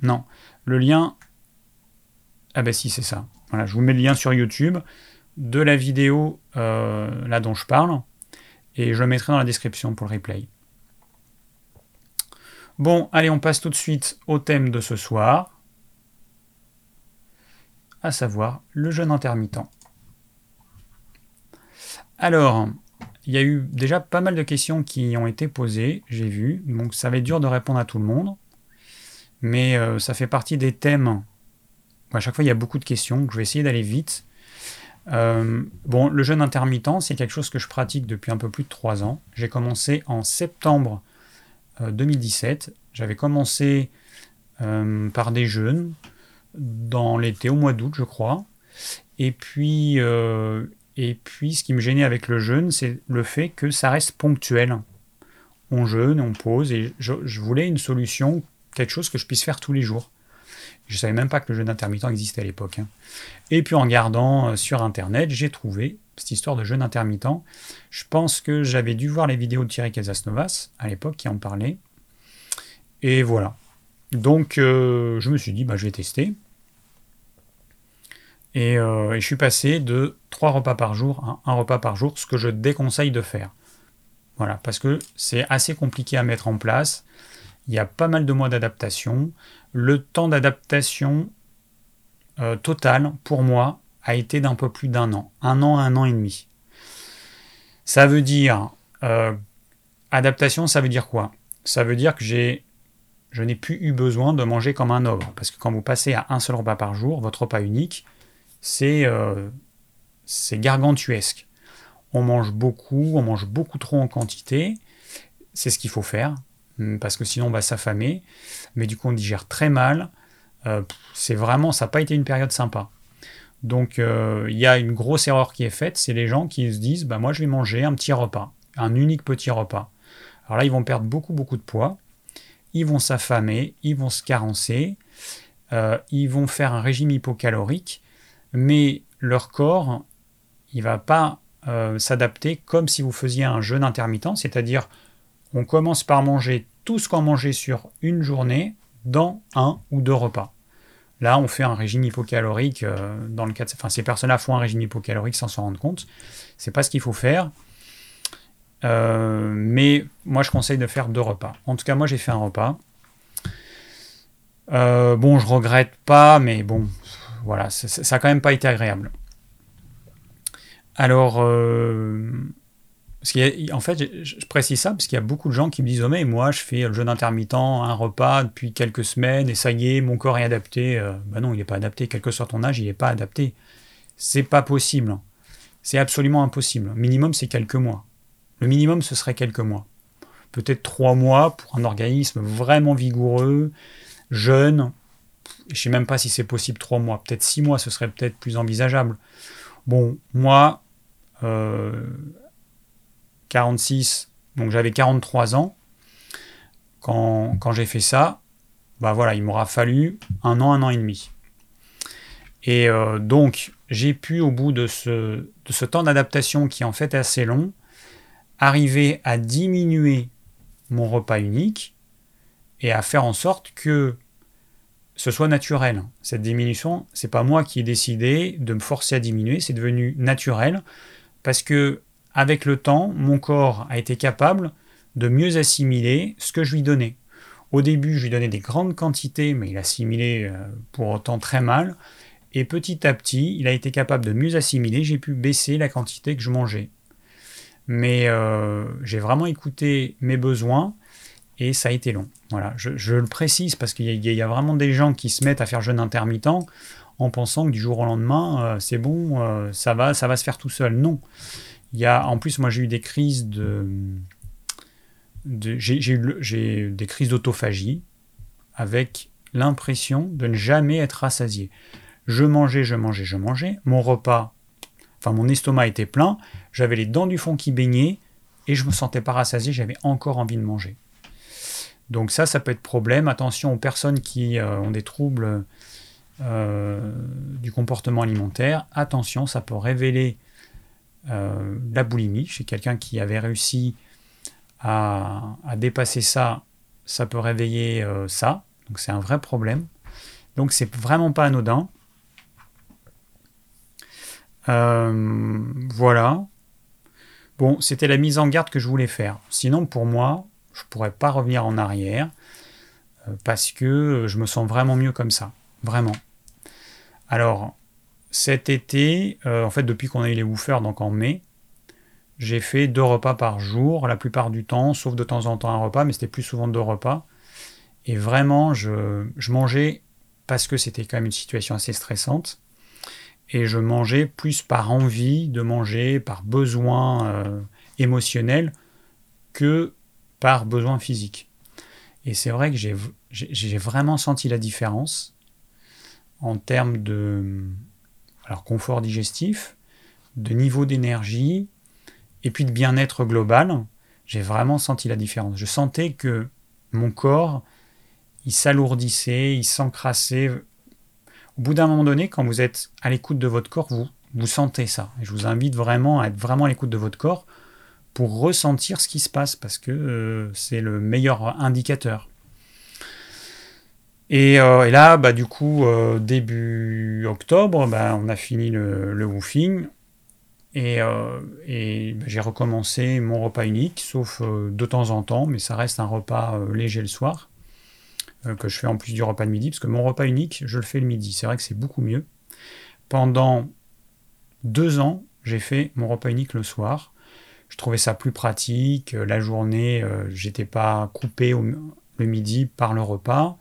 non, le lien... Ah ben si, c'est ça. Voilà, je vous mets le lien sur YouTube de la vidéo là dont je parle. Et je le mettrai dans la description pour le replay. Bon, allez, on passe tout de suite au thème de ce soir, à savoir le jeûne intermittent. Alors, il y a eu déjà pas mal de questions qui ont été posées, j'ai vu, donc ça va être dur de répondre à tout le monde, mais euh, ça fait partie des thèmes. À chaque fois, il y a beaucoup de questions, je vais essayer d'aller vite. Euh, bon, le jeûne intermittent, c'est quelque chose que je pratique depuis un peu plus de 3 ans. J'ai commencé en septembre 2017. Euh, J'avais commencé par des jeûnes dans l'été, au mois d'août, je crois. Et puis, et puis, ce qui me gênait avec le jeûne, c'est le fait que ça reste ponctuel. On jeûne, on pose, et je, voulais une solution, quelque chose que je puisse faire tous les jours. Je ne savais même pas que le jeûne intermittent existait à l'époque. Hein. Et puis en regardant sur Internet, j'ai trouvé cette histoire de jeûne intermittent. Je pense que j'avais dû voir les vidéos de Thierry Casasnovas à l'époque qui en parlait. Et voilà. Donc euh, je me suis dit, bah, je vais tester. Euh, et, je suis passé de 3 repas par jour à 1 repas par jour, ce que je déconseille de faire. Voilà, parce que c'est assez compliqué à mettre en place. Il y a pas mal de mois d'adaptation. Le temps d'adaptation euh, total, pour moi, a été d'un peu plus d'un an. Un an, un an et demi. Ça veut dire... Euh, adaptation, ça veut dire quoi? Ça veut dire que j'ai je n'ai plus eu besoin de manger comme un ogre. Parce que quand vous passez à un seul repas par jour, votre repas unique, c'est euh, gargantuesque. On mange beaucoup, on mange beaucoup trop en quantité. C'est ce qu'il faut faire, hum, parce que sinon on va s'affamer. Mais du coup, on digère très mal. Euh, c'est vraiment, ça n'a pas été une période sympa. Donc euh, il y a une grosse erreur qui est faite, c'est les gens qui se disent bah moi je vais manger un petit repas, un unique petit repas. Alors là ils vont perdre beaucoup beaucoup de poids, ils vont s'affamer, ils vont se carencer, ils vont faire un régime hypocalorique, mais leur corps, il va pas euh, s'adapter comme si vous faisiez un jeûne intermittent, c'est-à-dire on commence par manger tout ce qu'on mangeait sur une journée dans un ou deux repas. Là, on fait un régime hypocalorique euh, dans le cas de, enfin, ces personnes-là font un régime hypocalorique sans s'en rendre compte. C'est pas ce qu'il faut faire. Euh, mais moi, je conseille de faire deux repas. En tout cas, moi, j'ai fait un repas. Bon, je regrette pas, mais bon, voilà, ça, ça a quand même pas été agréable. Alors, en fait, je, précise ça parce qu'il y a beaucoup de gens qui me disent Oh, mais moi, je fais le jeûne intermittent, un repas depuis quelques semaines et ça y est, mon corps est adapté. Euh, bah non, il n'est pas adapté. Quel que soit ton âge, il n'est pas adapté. C'est pas possible. C'est absolument impossible. Minimum, c'est quelques mois. Le minimum, ce serait quelques mois. Peut-être trois mois pour un organisme vraiment vigoureux, jeune. Je ne sais même pas si c'est possible trois mois. Peut-être six mois, ce serait peut-être plus envisageable. Bon, moi, euh, 46, donc j'avais 43 ans quand, j'ai fait ça. Bah voilà, il m'aura fallu un an, un an et demi. Et euh, donc, j'ai pu, au bout de ce, de ce temps d'adaptation qui en fait est assez long, arriver à diminuer mon repas unique et à faire en sorte que ce soit naturel. Cette diminution, c'est pas moi qui ai décidé de me forcer à diminuer, c'est devenu naturel parce que avec le temps, mon corps a été capable de mieux assimiler ce que je lui donnais. Au début, je lui donnais des grandes quantités, mais il assimilait euh, pour autant très mal. Et petit à petit, il a été capable de mieux assimiler. J'ai pu baisser la quantité que je mangeais. Mais euh, j'ai vraiment écouté mes besoins et ça a été long. Voilà, je, le précise parce qu'il y, a vraiment des gens qui se mettent à faire jeûne intermittent en pensant que du jour au lendemain, euh, c'est bon, ça va, ça va se faire tout seul. Non. Il y a, en plus, moi j'ai eu des crises de, j'ai eu des crises d'autophagie avec l'impression de ne jamais être rassasié. Je mangeais, je mangeais, je mangeais. Mon repas, enfin mon estomac était plein. J'avais les dents du fond qui baignaient et je me sentais pas rassasié. J'avais encore envie de manger. Donc ça, ça peut être problème. Attention aux personnes qui euh, ont des troubles euh, du comportement alimentaire. Attention, ça peut révéler euh, la boulimie chez quelqu'un qui avait réussi à, dépasser ça, ça peut réveiller ça. Donc c'est un vrai problème. Donc c'est vraiment pas anodin. Voilà. Bon, c'était la mise en garde que je voulais faire. Sinon, pour moi, je pourrais pas revenir en arrière parce que je me sens vraiment mieux comme ça. Vraiment. Alors, cet été, euh, en fait, depuis qu'on a eu les woofers, donc en mai, j'ai fait deux repas par jour, la plupart du temps, sauf de temps en temps un repas, mais c'était plus souvent deux repas. Et vraiment, je, mangeais parce que c'était quand même une situation assez stressante. Et je mangeais plus par envie de manger, par besoin euh, émotionnel, que par besoin physique. Et c'est vrai que j'ai vraiment senti la différence en termes de, alors confort digestif, de niveau d'énergie, et puis de bien-être global, j'ai vraiment senti la différence. Je sentais que mon corps, il s'alourdissait, il s'encrassait. Au bout d'un moment donné, quand vous êtes à l'écoute de votre corps, vous, vous sentez ça. Et je vous invite vraiment à être vraiment à l'écoute de votre corps pour ressentir ce qui se passe, parce que euh, c'est le meilleur indicateur. Euh, et, là, bah, du coup, euh, début octobre, bah, on a fini le, woofing. Et, euh, bah, j'ai recommencé mon repas unique, sauf de temps en temps, mais ça reste un repas léger le soir, que je fais en plus du repas de midi, parce que mon repas unique, je le fais le midi. C'est vrai que c'est beaucoup mieux. Pendant deux ans, j'ai fait mon repas unique le soir. Je trouvais ça plus pratique. La journée, j'étais pas coupé le midi par le repas.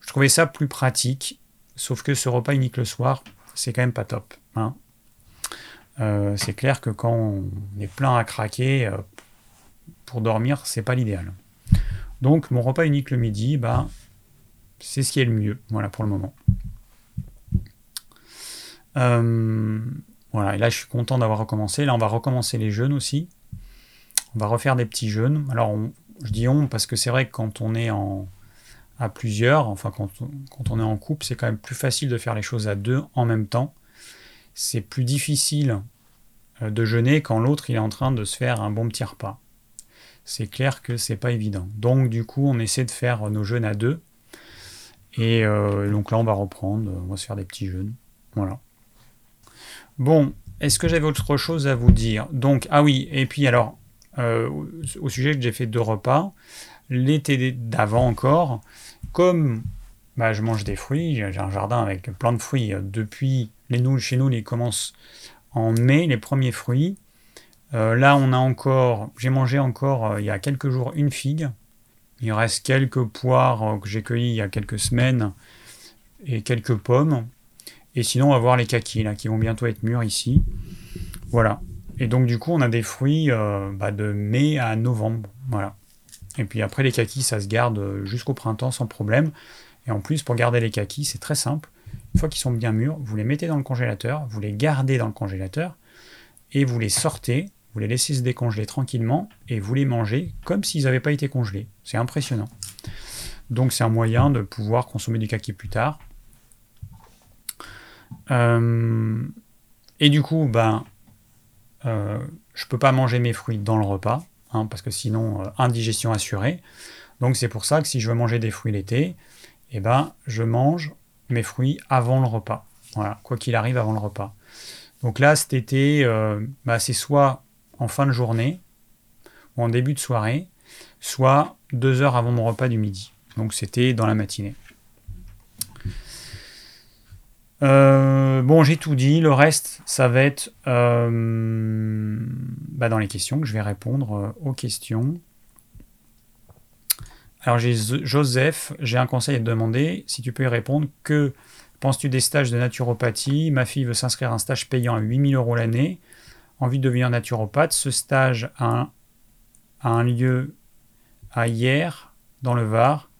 Je trouvais ça plus pratique, sauf que ce repas unique le soir, c'est quand même pas top. Hein. Euh, c'est clair que quand on est plein à craquer, euh, pour dormir, c'est pas l'idéal. Donc mon repas unique le midi, bah, c'est ce qui est le mieux, voilà pour le moment. Euh, voilà, et là je suis content d'avoir recommencé. Là on va recommencer les jeûnes aussi. On va refaire des petits jeûnes. Alors je dis on parce que c'est vrai que quand on est en, à plusieurs, enfin quand, on est en couple, c'est quand même plus facile de faire les choses à deux en même temps. C'est plus difficile euh, de jeûner quand l'autre il est en train de se faire un bon petit repas. C'est clair que c'est pas évident. Donc du coup, on essaie de faire nos jeûnes à deux. Et euh, donc là, on va reprendre, on va se faire des petits jeûnes. Voilà. Bon, est-ce que j'avais autre chose à vous dire? Donc, ah oui, et puis alors, euh, au sujet que j'ai fait deux repas, l'été d'avant encore, comme bah, je mange des fruits, j'ai un jardin avec plein de fruits depuis les nouilles chez nous, ils commencent en mai, les premiers fruits. Euh, là, on a encore, j'ai mangé encore euh, il y a quelques jours une figue. Il reste quelques poires que j'ai cueillies il y a quelques semaines et quelques pommes. Et sinon, on va voir les kakis là, qui vont bientôt être mûrs ici. Voilà. Et donc, du coup, on a des fruits bah, de mai à novembre. Voilà. Et puis après, les kakis, ça se garde jusqu'au printemps sans problème. Et en plus, pour garder les kakis, c'est très simple. Une fois qu'ils sont bien mûrs, vous les mettez dans le congélateur, vous les gardez dans le congélateur et vous les sortez, vous les laissez se décongeler tranquillement et vous les mangez comme s'ils n'avaient pas été congelés. C'est impressionnant. Donc c'est un moyen de pouvoir consommer du kaki plus tard. Euh, et du coup, ben, euh, je ne peux pas manger mes fruits dans le repas, hein, parce que sinon, euh, indigestion assurée. Donc c'est pour ça que si je veux manger des fruits l'été, eh ben, je mange mes fruits avant le repas. Voilà, quoi qu'il arrive avant le repas. Donc là, cet été, bah, c'est soit en fin de journée ou en début de soirée, soit deux heures avant mon repas du midi. Donc c'était dans la matinée. Euh, bon, j'ai tout dit. Le reste, ça va être euh, bah, dans les questions que je vais répondre aux questions. Alors j'ai Joseph, j'ai un conseil à te demander, si tu peux y répondre, que penses-tu des stages de naturopathie? Ma fille veut s'inscrire à un stage payant à 8000 euros l'année, envie de devenir naturopathe. Ce stage a un, lieu à hier, dans le Var.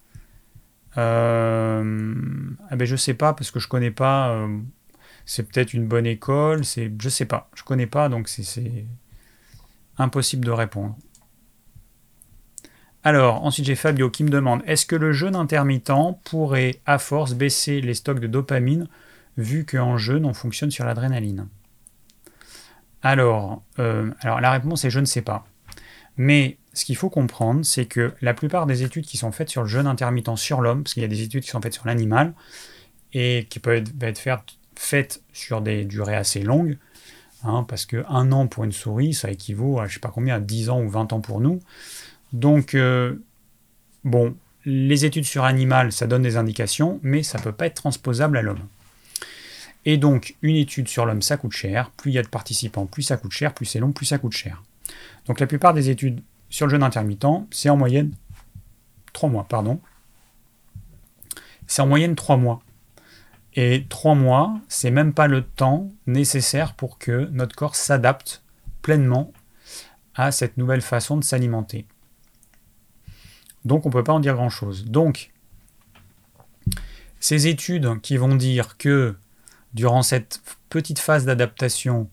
Euh, eh ben je sais pas, parce que je connais pas. Euh, c'est peut-être une bonne école, c'est, je sais pas, je connais pas, donc c'est impossible de répondre. Alors, ensuite j'ai Fabio qui me demande est-ce que le jeûne intermittent pourrait à force baisser les stocks de dopamine vu qu'en jeûne on fonctionne sur l'adrénaline? Alors, euh, alors, la réponse est je ne sais pas. Mais ce qu'il faut comprendre, c'est que la plupart des études qui sont faites sur le jeûne intermittent sur l'homme, parce qu'il y a des études qui sont faites sur l'animal, et qui peuvent être, faites sur des durées assez longues, hein, parce que un an pour une souris, ça équivaut à je sais pas combien, à 10 ans ou 20 ans pour nous. Donc, euh, bon, les études sur animal, ça donne des indications, mais ça ne peut pas être transposable à l'homme. Et donc, une étude sur l'homme, ça coûte cher. Plus il y a de participants, plus ça coûte cher. Plus c'est long, plus ça coûte cher. Donc, la plupart des études sur le jeûne intermittent, c'est en moyenne 3 mois, pardon. C'est en moyenne 3 mois. Et 3 mois, c'est même pas le temps nécessaire pour que notre corps s'adapte pleinement à cette nouvelle façon de s'alimenter. Donc on ne peut pas en dire grand-chose. Donc, ces études qui vont dire que durant cette petite phase d'adaptation,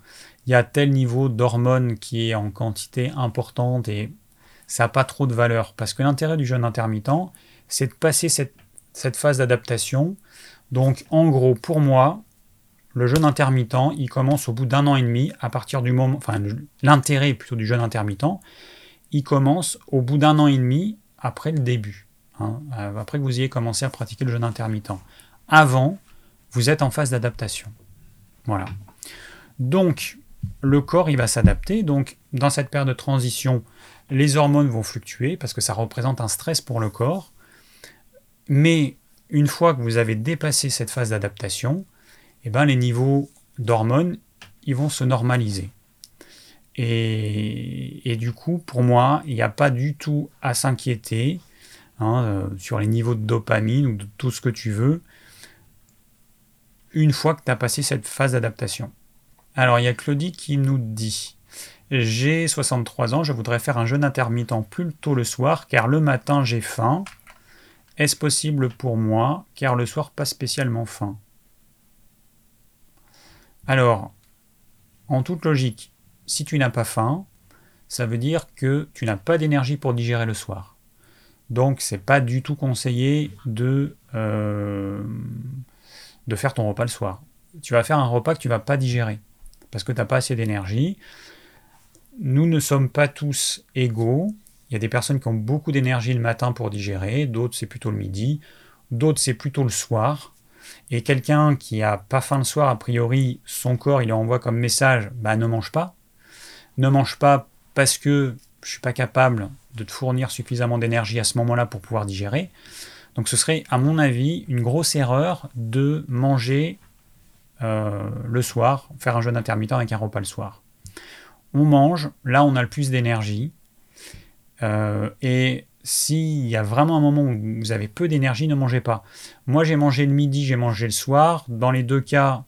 il y a tel niveau d'hormones qui est en quantité importante et ça n'a pas trop de valeur. Parce que l'intérêt du jeûne intermittent, c'est de passer cette, phase d'adaptation. Donc en gros, pour moi, le jeûne intermittent, il commence au bout d'un an et demi, à partir du moment, enfin l'intérêt plutôt du jeûne intermittent, il commence au bout d'un an et demi après le début, hein, euh, après que vous ayez commencé à pratiquer le jeûne intermittent. Avant, vous êtes en phase d'adaptation. Voilà. Donc, le corps, il va s'adapter. Donc, dans cette période de transition, les hormones vont fluctuer parce que ça représente un stress pour le corps. Mais une fois que vous avez dépassé cette phase d'adaptation, eh ben, les niveaux d'hormones, ils vont se normaliser. Et, du coup, pour moi, il n'y a pas du tout à s'inquiéter hein, euh, sur les niveaux de dopamine ou de tout ce que tu veux, une fois que tu as passé cette phase d'adaptation. Alors, il y a Claudie qui nous dit J'ai 63 ans, je voudrais faire un jeûne intermittent plus tôt le soir, car le matin j'ai faim. Est-ce possible pour moi, car le soir pas spécialement faim? Alors, en toute logique, si tu n'as pas faim, ça veut dire que tu n'as pas d'énergie pour digérer le soir. Donc, c'est pas du tout conseillé de, euh, de faire ton repas le soir. Tu vas faire un repas que tu vas pas digérer parce que tu n'as pas assez d'énergie. Nous ne sommes pas tous égaux. Il y a des personnes qui ont beaucoup d'énergie le matin pour digérer, d'autres c'est plutôt le midi, d'autres c'est plutôt le soir. Et quelqu'un qui a pas faim le soir, a priori, son corps, il envoie comme message, bah ne mange pas. Ne mange pas parce que je suis pas capable de te fournir suffisamment d'énergie à ce moment-là pour pouvoir digérer. Donc ce serait, à mon avis, une grosse erreur de manger euh, le soir, faire un jeûne intermittent avec un repas le soir. On mange, là on a le plus d'énergie. Euh, et s'il y a vraiment un moment où vous avez peu d'énergie, ne mangez pas. Moi j'ai mangé le midi, j'ai mangé le soir. Dans les deux cas,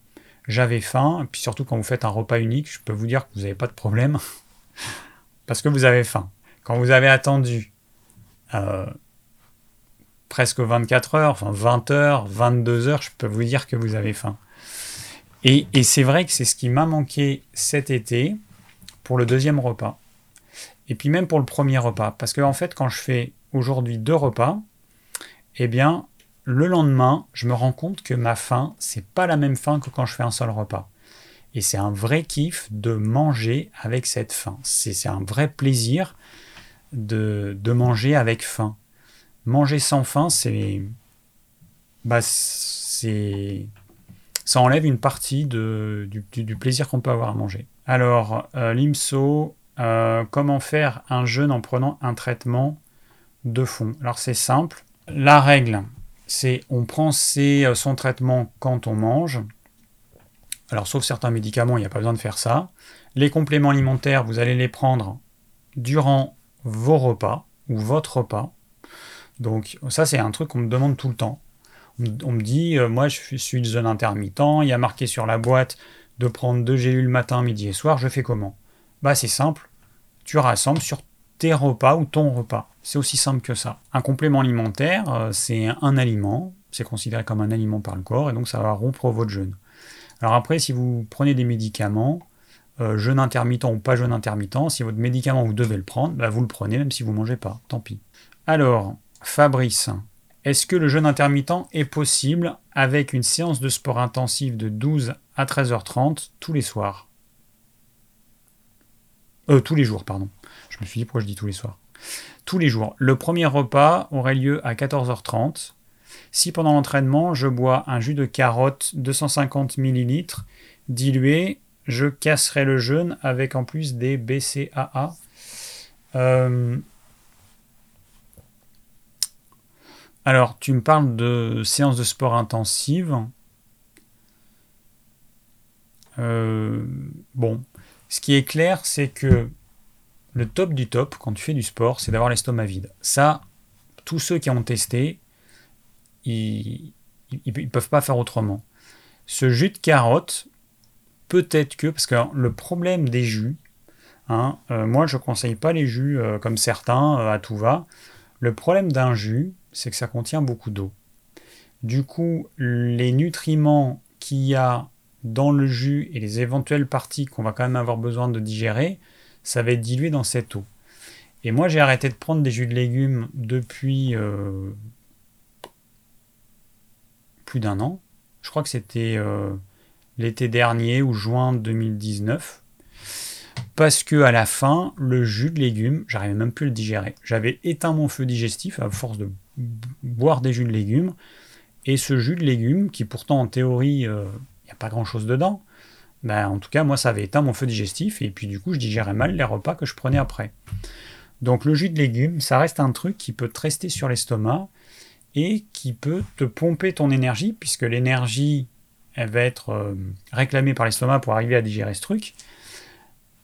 j'avais faim. Et puis surtout quand vous faites un repas unique, je peux vous dire que vous n'avez pas de problème. parce que vous avez faim. Quand vous avez attendu euh, presque 24 heures, enfin 20 heures, 22 heures, je peux vous dire que vous avez faim. Et, c'est vrai que c'est ce qui m'a manqué cet été pour le deuxième repas. Et puis même pour le premier repas. Parce que en fait, quand je fais aujourd'hui deux repas, eh bien, le lendemain, je me rends compte que ma faim, c'est pas la même faim que quand je fais un seul repas. Et c'est un vrai kiff de manger avec cette faim. C'est un vrai plaisir de, de, manger avec faim. Manger sans faim, c'est. Bah, c'est ça enlève une partie du, plaisir qu'on peut avoir à manger. Alors, euh, l'IMSO, euh, comment faire un jeûne en prenant un traitement de fond? Alors, c'est simple. La règle, c'est on prend euh, son traitement quand on mange. Alors, sauf certains médicaments, il n'y a pas besoin de faire ça. Les compléments alimentaires, vous allez les prendre durant vos repas ou votre repas. Donc, ça, c'est un truc qu'on me demande tout le temps on me dit, euh, moi je suis de zone intermittent, il y a marqué sur la boîte de prendre deux gélules matin, midi et soir, je fais comment? Bah c'est simple, tu rassembles sur tes repas ou ton repas. C'est aussi simple que ça. Un complément alimentaire, euh, c'est un aliment, c'est considéré comme un aliment par le corps, et donc ça va rompre votre jeûne. Alors après, si vous prenez des médicaments, euh, jeûne intermittent ou pas jeûne intermittent, si votre médicament vous devez le prendre, bah, vous le prenez même si vous ne mangez pas, tant pis. Alors, Fabrice, est-ce que le jeûne intermittent est possible avec une séance de sport intensive de 12 à 13h30 tous les soirs? Euh, tous les jours, pardon. Je me suis dit pourquoi je dis tous les soirs? Tous les jours. Le premier repas aurait lieu à 14h30. Si pendant l'entraînement, je bois un jus de carotte 250 ml dilué, je casserai le jeûne avec en plus des BCAA. Alors, tu me parles de séances de sport intensives. Euh, bon, ce qui est clair, c'est que le top du top, quand tu fais du sport, c'est d'avoir l'estomac vide. Ça, tous ceux qui ont testé, ils ne peuvent pas faire autrement. Ce jus de carotte, peut-être que, parce que le problème des jus, hein, euh, moi je ne conseille pas les jus euh, comme certains à tout va. Le problème d'un jus, c'est que ça contient beaucoup d'eau. Du coup, les nutriments qu'il y a dans le jus et les éventuelles parties qu'on va quand même avoir besoin de digérer, ça va être dilué dans cette eau. Et moi, j'ai arrêté de prendre des jus de légumes depuis euh, plus d'un an. Je crois que c'était euh, l'été dernier ou juin 2019 parce que à la fin, le jus de légumes, j'arrivais même plus à le digérer. J'avais éteint mon feu digestif à force de boire des jus de légumes, et ce jus de légumes, qui pourtant en théorie, il euh, n'y a pas grand-chose dedans, ben, en tout cas, moi, ça avait éteint mon feu digestif, et puis du coup, je digérais mal les repas que je prenais après. Donc le jus de légumes, ça reste un truc qui peut te rester sur l'estomac, et qui peut te pomper ton énergie, puisque l'énergie, elle va être euh, réclamée par l'estomac pour arriver à digérer ce truc.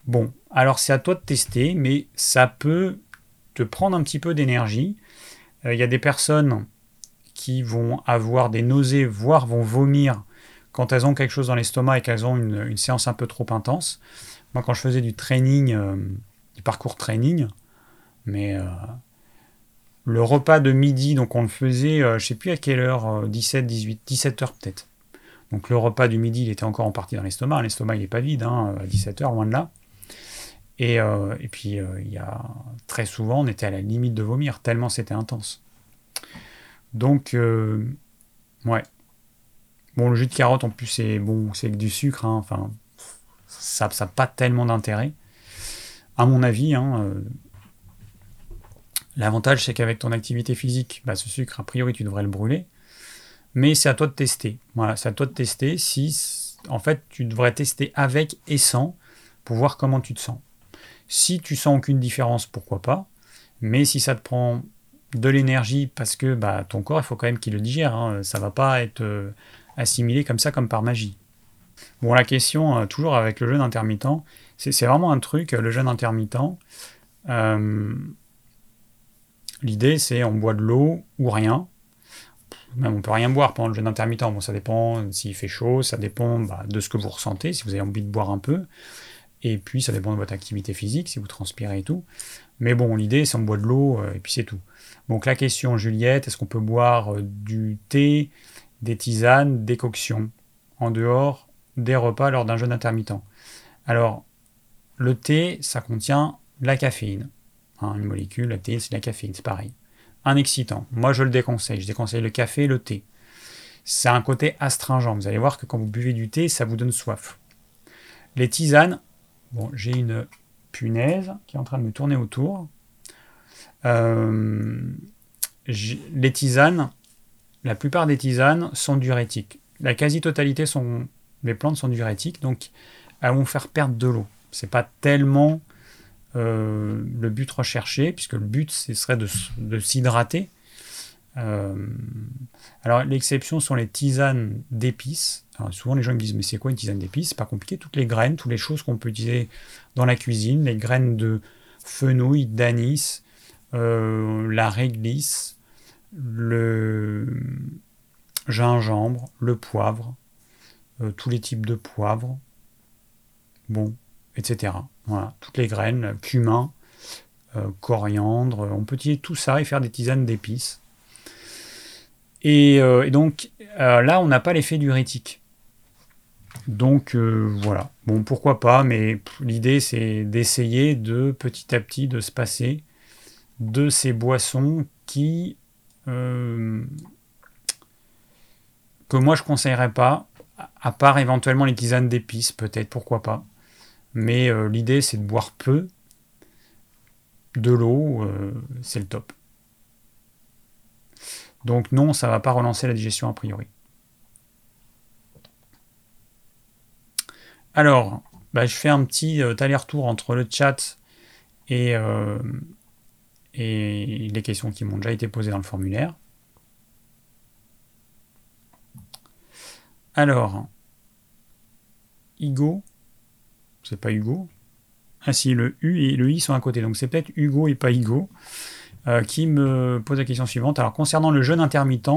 Bon, alors c'est à toi de tester, mais ça peut te prendre un petit peu d'énergie. Euh, il y a des personnes qui vont avoir des nausées, voire vont vomir quand elles ont quelque chose dans l'estomac et qu'elles ont une, séance un peu trop intense. Moi, quand je faisais du training, euh, du parcours training, mais euh, le repas de midi, donc on le faisait, je ne sais plus à quelle heure, 17, 18, 17 heures peut-être. Donc le repas du midi, il était encore en partie dans l'estomac. L'estomac, il n'est pas vide, hein, à 17 heures, loin de là. Et, euh, et puis, euh, il y a très souvent, on était à la limite de vomir, tellement c'était intense. Donc, euh, ouais. Bon, le jus de carotte, en plus, c'est bon, c'est du sucre, hein, enfin, ça n'a pas tellement d'intérêt. À mon avis, hein, l'avantage, c'est qu'avec ton activité physique, bah, ce sucre, a priori, tu devrais le brûler. Mais c'est à toi de tester. Voilà, c'est à toi de tester si, en fait, tu devrais tester avec et sans pour voir comment tu te sens. Si tu sens aucune différence, pourquoi pas. Mais si ça te prend de l'énergie parce que bah, ton corps, il faut quand même qu'il le digère. Hein. Ça va pas être euh, assimilé comme ça, comme par magie. Bon, la question, euh, toujours avec le jeûne intermittent, c'est vraiment un truc, le jeûne intermittent. Euh, l'idée, c'est on boit de l'eau ou rien. Même on peut rien boire pendant le jeûne intermittent. Bon, ça dépend s'il fait chaud, ça dépend bah, de ce que vous ressentez, si vous avez envie de boire un peu. Et puis, ça dépend de votre activité physique, si vous transpirez et tout. Mais bon, l'idée, c'est on boit de l'eau, euh, et puis c'est tout. Donc la question, Juliette, est-ce qu'on peut boire euh, du thé, des tisanes, des coctions, en dehors des repas lors d'un jeûne intermittent? Alors, le thé, ça contient la caféine. Hein, une molécule, le thé, c'est la caféine, c'est pareil. Un excitant. Moi, je le déconseille. Je déconseille le café et le thé. C'est un côté astringent. Vous allez voir que quand vous buvez du thé, ça vous donne soif. Les tisanes, J'ai une punaise qui est en train de me tourner autour. Euh, les tisanes, la plupart des tisanes sont diurétiques. La quasi-totalité sont les plantes sont diurétiques, donc elles vont faire perdre de l'eau. C'est pas tellement euh, le but recherché, puisque le but ce serait de s'hydrater. Euh, alors l'exception sont les tisanes d'épices souvent, les gens me disent, mais c'est quoi une tisane d'épices? C'est pas compliqué. Toutes les graines, toutes les choses qu'on peut utiliser dans la cuisine, les graines de fenouil, d'anis, euh, la réglisse, le gingembre, le poivre, euh, tous les types de poivre, bon, etc. Voilà, toutes les graines, cumin, coriandre, on peut utiliser tout ça et faire des tisanes d'épices. Et, et, donc là, on n'a pas l'effet diurétique. Donc euh, voilà, bon pourquoi pas, mais l'idée c'est d'essayer de petit à petit de se passer de ces boissons qui euh, que moi je conseillerais pas, à part éventuellement les tisanes d'épices peut-être, pourquoi pas. Mais euh, l'idée c'est de boire peu, de l'eau, c'est le top. Donc non, ça va pas relancer la digestion a priori. Alors, bah, je fais un petit euh, aller-retour entre le chat et, euh, et les questions qui m'ont déjà été posées dans le formulaire. Alors, Hugo, c'est pas Hugo. Ah si, le U et le I sont à côté, donc c'est peut-être Hugo et pas Hugo, euh, qui me pose la question suivante. Alors, concernant le jeûne intermittent,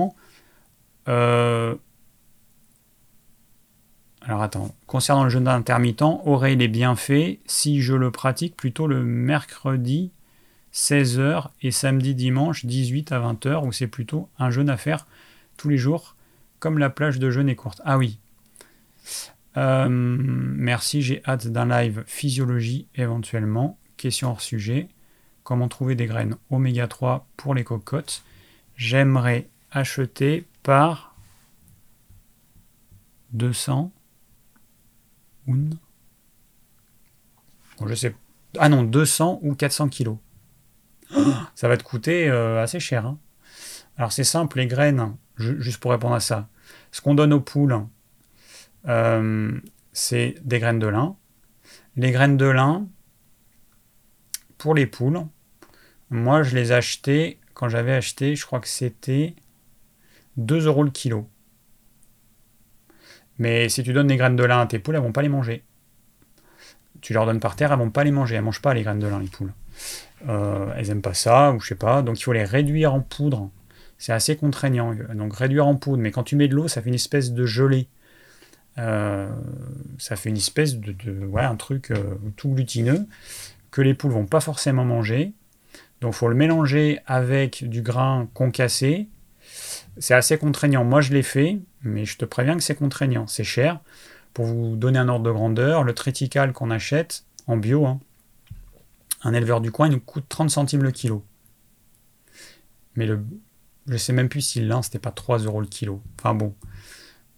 alors attends, concernant le jeûne intermittent, aurait les bienfaits si je le pratique plutôt le mercredi 16h et samedi dimanche 18 à 20h ou c'est plutôt un jeûne à faire tous les jours comme la plage de jeûne est courte. Ah oui. Euh, merci, j'ai hâte d'un live physiologie éventuellement. Question hors sujet. Comment trouver des graines oméga 3 pour les cocottes J'aimerais acheter par 200 je sais. Ah non, 200 ou 400 kilos. ça va te coûter euh, assez cher. Hein. Alors c'est simple, les graines, juste pour répondre à ça, ce qu'on donne aux poules, euh, c'est des graines de lin. Les graines de lin, pour les poules, moi je les achetais, quand j'avais acheté, je crois que c'était 2 euros le kilo. Mais si tu donnes des graines de lin à tes poules, elles vont pas les manger. Tu leur donnes par terre, elles vont pas les manger. Elles mangent pas les graines de lin, les poules. Euh, elles aiment pas ça, ou je sais pas. Donc il faut les réduire en poudre. C'est assez contraignant. Donc réduire en poudre. Mais quand tu mets de l'eau, ça fait une espèce de gelée. Euh, ça fait une espèce de, ouais, un truc euh, tout glutineux que les poules vont pas forcément manger. Donc faut le mélanger avec du grain concassé. C'est assez contraignant. Moi je l'ai fait mais je te préviens que c'est contraignant, c'est cher. Pour vous donner un ordre de grandeur, le triticale qu'on achète en bio, hein, un éleveur du coin, il nous coûte 30 centimes le kilo. Mais le, je sais même plus si l'un, c'était pas 3 euros le kilo. Enfin bon.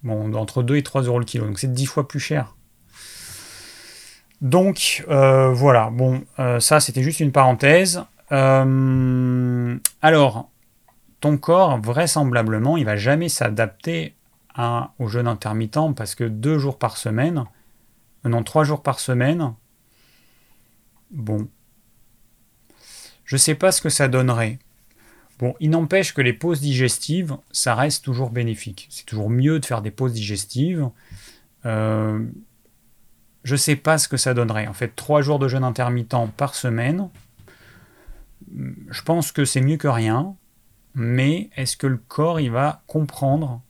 Bon, entre 2 et 3 euros le kilo. Donc c'est 10 fois plus cher. Donc euh, voilà, bon, euh, ça c'était juste une parenthèse. Euh, alors, ton corps, vraisemblablement, il va jamais s'adapter au jeûne intermittent parce que deux jours par semaine, non, trois jours par semaine, bon, je sais pas ce que ça donnerait. Bon, il n'empêche que les pauses digestives, ça reste toujours bénéfique. C'est toujours mieux de faire des pauses digestives. Je sais pas ce que ça donnerait. En fait, trois jours de jeûne intermittent par semaine, je pense que c'est mieux que rien. Mais est-ce que le corps, il va comprendre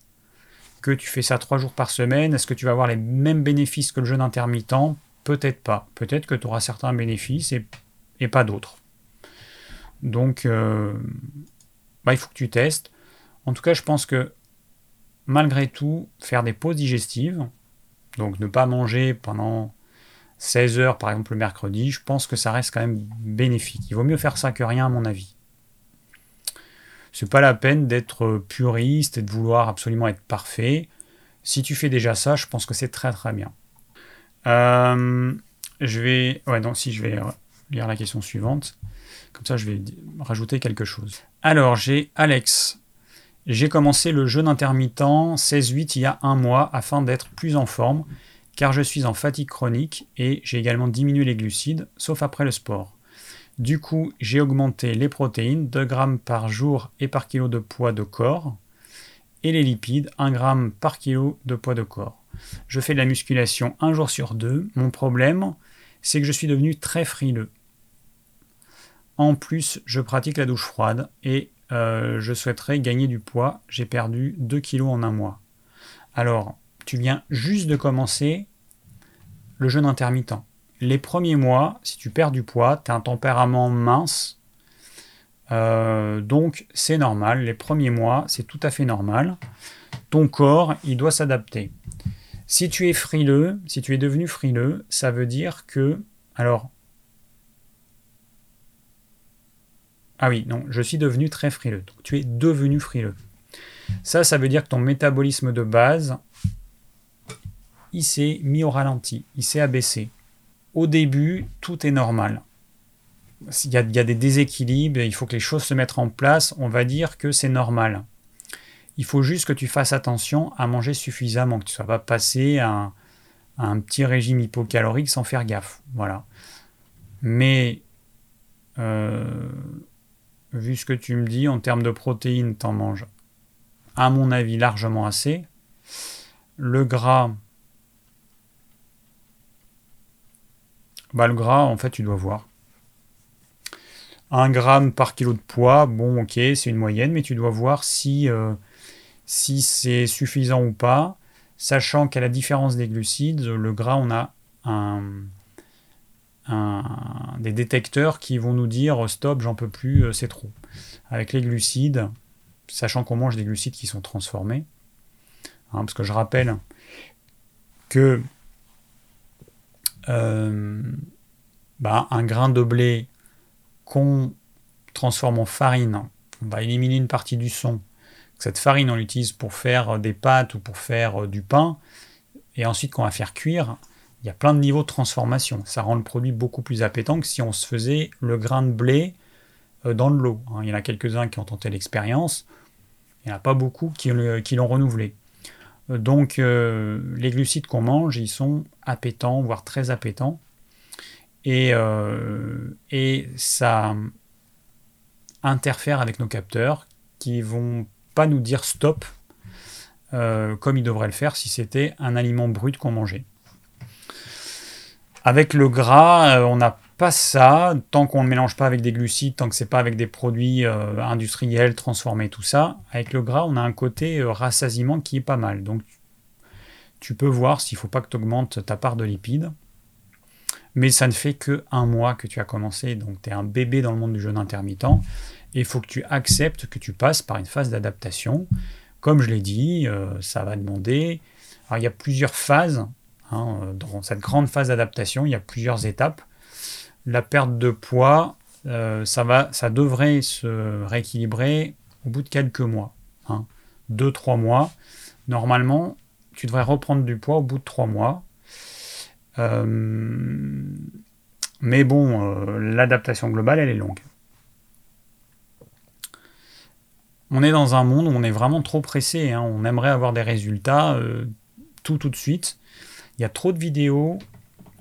que tu fais ça trois jours par semaine? Est-ce que tu vas avoir les mêmes bénéfices que le jeûne intermittent? Peut-être pas. Peut-être que tu auras certains bénéfices et, pas d'autres. Donc, euh, bah, il faut que tu testes. En tout cas, je pense que malgré tout, faire des pauses digestives, donc ne pas manger pendant 16 heures par exemple le mercredi, je pense que ça reste quand même bénéfique. Il vaut mieux faire ça que rien à mon avis. C'est pas la peine d'être puriste et de vouloir absolument être parfait. Si tu fais déjà ça, je pense que c'est très très bien. Euh, je vais. Ouais, non, si je vais lire la question suivante. Comme ça, je vais rajouter quelque chose. Alors, j'ai Alex. J'ai commencé le jeûne intermittent 16-8 il y a un mois afin d'être plus en forme, car je suis en fatigue chronique et j'ai également diminué les glucides, sauf après le sport. Du coup, j'ai augmenté les protéines, 2 grammes par jour et par kilo de poids de corps, et les lipides, 1 gramme par kilo de poids de corps. Je fais de la musculation un jour sur deux. Mon problème, c'est que je suis devenu très frileux. En plus, je pratique la douche froide et euh, je souhaiterais gagner du poids. J'ai perdu 2 kilos en un mois. Alors, tu viens juste de commencer le jeûne intermittent. Les premiers mois, si tu perds du poids, tu as un tempérament mince. Euh, donc, c'est normal. Les premiers mois, c'est tout à fait normal. Ton corps, il doit s'adapter. Si tu es frileux, si tu es devenu frileux, ça veut dire que. Alors, Ah oui, non, je suis devenu très frileux. Donc tu es devenu frileux. Ça, ça veut dire que ton métabolisme de base, il s'est mis au ralenti, il s'est abaissé. Au début, tout est normal. Il y, a, des déséquilibres, il faut que les choses se mettent en place, on va dire que c'est normal. Il faut juste que tu fasses attention à manger suffisamment, que tu ne sois pas passé à un, à un, petit régime hypocalorique sans faire gaffe. Voilà. Mais euh, vu ce que tu me dis, en termes de protéines, t'en manges, à mon avis, largement assez. Le gras, bah le gras, en fait, tu dois voir. Un gramme par kilo de poids, bon, ok, c'est une moyenne, mais tu dois voir si, euh, si c'est suffisant ou pas, sachant qu'à la différence des glucides, le gras, on a un, des détecteurs qui vont nous dire stop, j'en peux plus, euh, c'est trop. Avec les glucides, sachant qu'on mange des glucides qui sont transformés, hein, parce que je rappelle que euh, bah, un grain de blé qu'on transforme en farine, on va éliminer une partie du son. Cette farine, on l'utilise pour faire des pâtes ou pour faire euh, du pain, et ensuite qu'on va faire cuire, il y a plein de niveaux de transformation. Ça rend le produit beaucoup plus appétant que si on se faisait le grain de blé euh, dans de l'eau. Hein. Il y en a quelques-uns qui ont tenté l'expérience. Il n'y en a pas beaucoup qui, l'ont renouvelé. Euh, donc euh, les glucides qu'on mange, ils sont appétants, voire très appétants. Et, et ça interfère avec nos capteurs qui vont pas nous dire stop comme ils devraient le faire si c'était un aliment brut qu'on mangeait. Avec le gras, euh, on n'a pas ça, tant qu'on ne mélange pas avec des glucides, tant que c'est pas avec des produits euh, industriels, transformés, tout ça. Avec le gras, on a un côté euh, rassasiement qui est pas mal. Donc tu peux voir s'il ne faut pas que tu augmentes ta part de lipides. Mais ça ne fait que un mois que tu as commencé, donc tu es un bébé dans le monde du jeûne intermittent. Et il faut que tu acceptes que tu passes par une phase d'adaptation. Comme je l'ai dit, ça va demander. Alors il y a plusieurs phases Hein, dans cette grande phase d'adaptation, il y a plusieurs étapes. la perte de poids, euh, ça, va, ça devrait se rééquilibrer au bout de quelques mois. Hein. Deux, trois mois. Normalement, tu devrais reprendre du poids au bout de trois mois. Euh, mais bon, euh, l'adaptation globale, elle est longue. On est dans un monde où on est vraiment trop pressé. Hein. On aimerait avoir des résultats tout tout de suite. Il y a trop de vidéos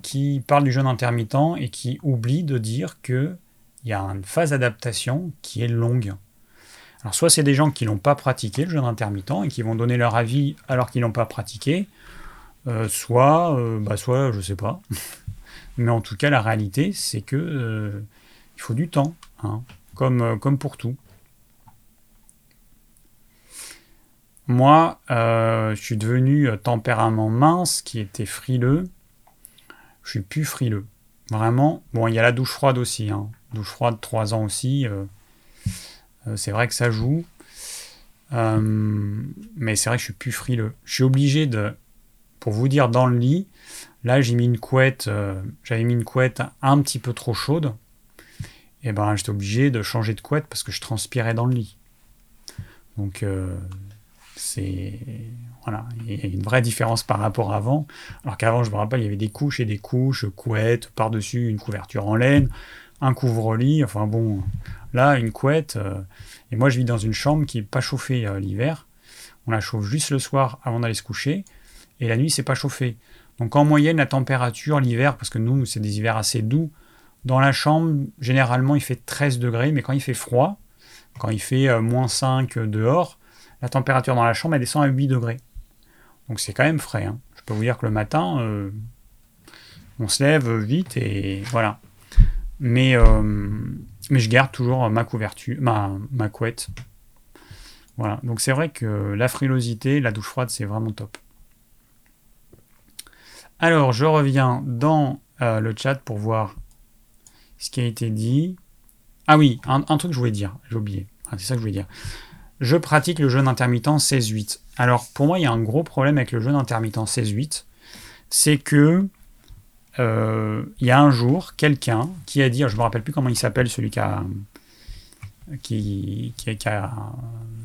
qui parlent du jeûne intermittent et qui oublient de dire que il y a une phase d'adaptation qui est longue. Alors soit c'est des gens qui n'ont pas pratiqué le jeûne intermittent et qui vont donner leur avis alors qu'ils n'ont pas pratiqué, euh, soit, euh, bah soit je sais pas. Mais en tout cas la réalité c'est que euh, il faut du temps, hein, comme pour tout. Moi, je suis devenu tempérament mince, qui était frileux. Je suis plus frileux. Vraiment. Bon, il y a la douche froide aussi. Hein douche froide, 3 ans aussi. Euh, euh, c'est vrai que ça joue. Euh, mais c'est vrai que je suis plus frileux. Je suis obligé de, pour vous dire, dans le lit, là j'ai mis une couette, j'avais mis une couette un petit peu trop chaude. Et ben j'étais obligé de changer de couette parce que je transpirais dans le lit. Donc c'est voilà, il y a une vraie différence par rapport à avant. Alors qu'avant, je me rappelle, il y avait des couches et des couches, couettes, par-dessus une couverture en laine un couvre-lit, enfin bon, là, une couette. Euh, et moi, je vis dans une chambre qui n'est pas chauffée euh, l'hiver. On la chauffe juste le soir avant d'aller se coucher. Et la nuit, c'est pas chauffé. Donc en moyenne, la température l'hiver, parce que nous, c'est des hivers assez doux, dans la chambre, généralement, il fait 13 degrés, mais quand il fait froid, quand il fait euh, moins 5 dehors, la température dans la chambre, elle descend à 8 degrés. Donc c'est quand même frais. Hein. Je peux vous dire que le matin, on se lève vite et voilà. Mais, euh, mais je garde toujours ma couverture, ma, couette. Voilà, donc c'est vrai que la frilosité, la douche froide, c'est vraiment top. Alors, je reviens dans euh, le chat pour voir ce qui a été dit. Ah oui, un, truc que je voulais dire, j'ai oublié. Ah, c'est ça que je voulais dire. Je pratique le jeûne intermittent 16-8. Alors, pour moi, il y a un gros problème avec le jeûne intermittent 16-8. C'est que euh, il y a un jour quelqu'un qui a dit, je ne me rappelle plus comment il s'appelle, celui qui a, qui, a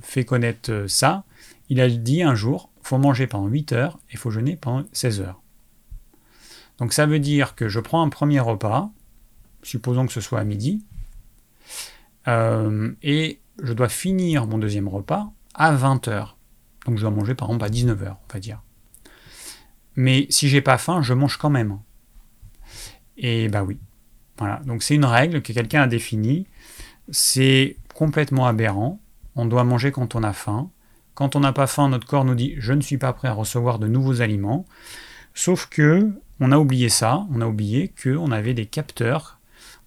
fait connaître ça, il a dit un jour, faut manger pendant 8 heures et faut jeûner pendant 16 heures. Donc ça veut dire que je prends un premier repas, supposons que ce soit à midi, euh, et je dois finir mon deuxième repas à 20 heures. Donc je dois manger par exemple à 19 heures, on va dire. Mais si j'ai pas faim, je mange quand même. Et bah oui. Voilà. Donc c'est une règle que quelqu'un a définie. C'est complètement aberrant. On doit manger quand on a faim. Quand on n'a pas faim, notre corps nous dit je ne suis pas prêt à recevoir de nouveaux aliments. Sauf que on a oublié ça. On a oublié qu'on avait des capteurs.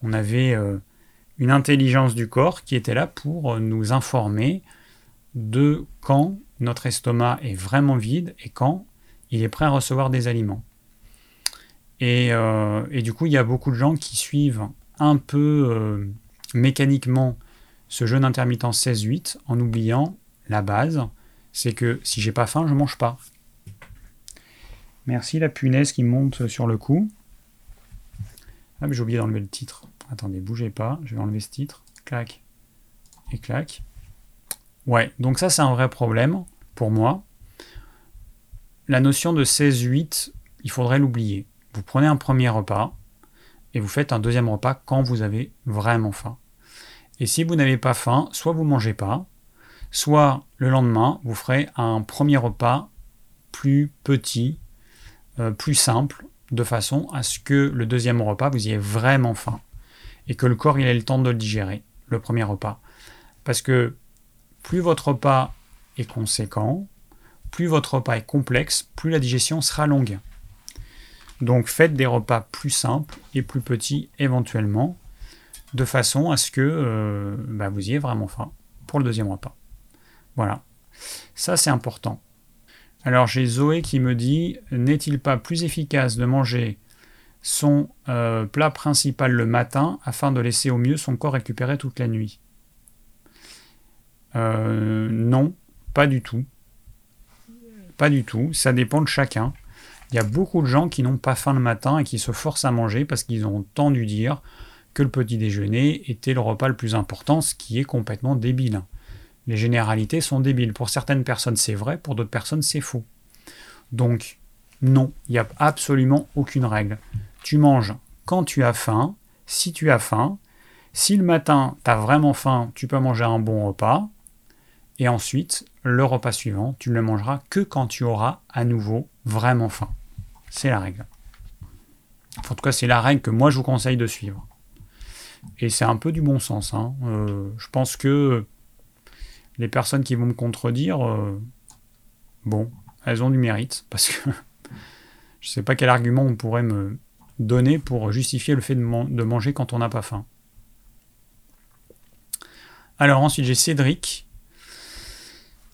On avait euh, une intelligence du corps qui était là pour nous informer de quand notre estomac est vraiment vide et quand il est prêt à recevoir des aliments. Euh, et, du coup, il y a beaucoup de gens qui suivent un peu euh, mécaniquement ce jeûne intermittent 16-8 en oubliant la base, c'est que si j'ai pas faim, je mange pas. Merci la punaise qui monte sur le coup. Ah mais j'ai oublié d'enlever le titre. Attendez, bougez pas, je vais enlever ce titre. Clac. Et clac. Ouais, donc ça c'est un vrai problème pour moi. La notion de 16-8, il faudrait l'oublier. Vous prenez un premier repas et vous faites un deuxième repas quand vous avez vraiment faim. Et si vous n'avez pas faim, soit vous ne mangez pas, soit le lendemain, vous ferez un premier repas plus petit, euh, plus simple, de façon à ce que le deuxième repas, vous ayez vraiment faim. Et que le corps ait le temps de le digérer, le premier repas. Parce que plus votre repas est conséquent, plus votre repas est complexe, plus la digestion sera longue. Donc faites des repas plus simples et plus petits éventuellement, de façon à ce que euh, bah, vous ayez vraiment faim pour le deuxième repas. Voilà, ça c'est important. Alors j'ai Zoé qui me dit, n'est-il pas plus efficace de manger son euh, plat principal le matin afin de laisser au mieux son corps récupérer toute la nuit euh, Non, pas du tout. Pas du tout, ça dépend de chacun. Il y a beaucoup de gens qui n'ont pas faim le matin et qui se forcent à manger parce qu'ils ont entendu dire que le petit déjeuner était le repas le plus important, ce qui est complètement débile. Les généralités sont débiles. Pour certaines personnes, c'est vrai, pour d'autres personnes, c'est faux. Donc, non, il n'y a absolument aucune règle. Tu manges quand tu as faim, si tu as faim. Si le matin, tu as vraiment faim, tu peux manger un bon repas. Et ensuite, le repas suivant, tu ne le mangeras que quand tu auras à nouveau vraiment faim. C'est la règle. En tout cas, c'est la règle que moi je vous conseille de suivre. Et c'est un peu du bon sens. Hein. Euh, je pense que les personnes qui vont me contredire, euh, bon, elles ont du mérite. Parce que je ne sais pas quel argument on pourrait me donner pour justifier le fait de, manger quand on n'a pas faim. Alors ensuite, j'ai Cédric.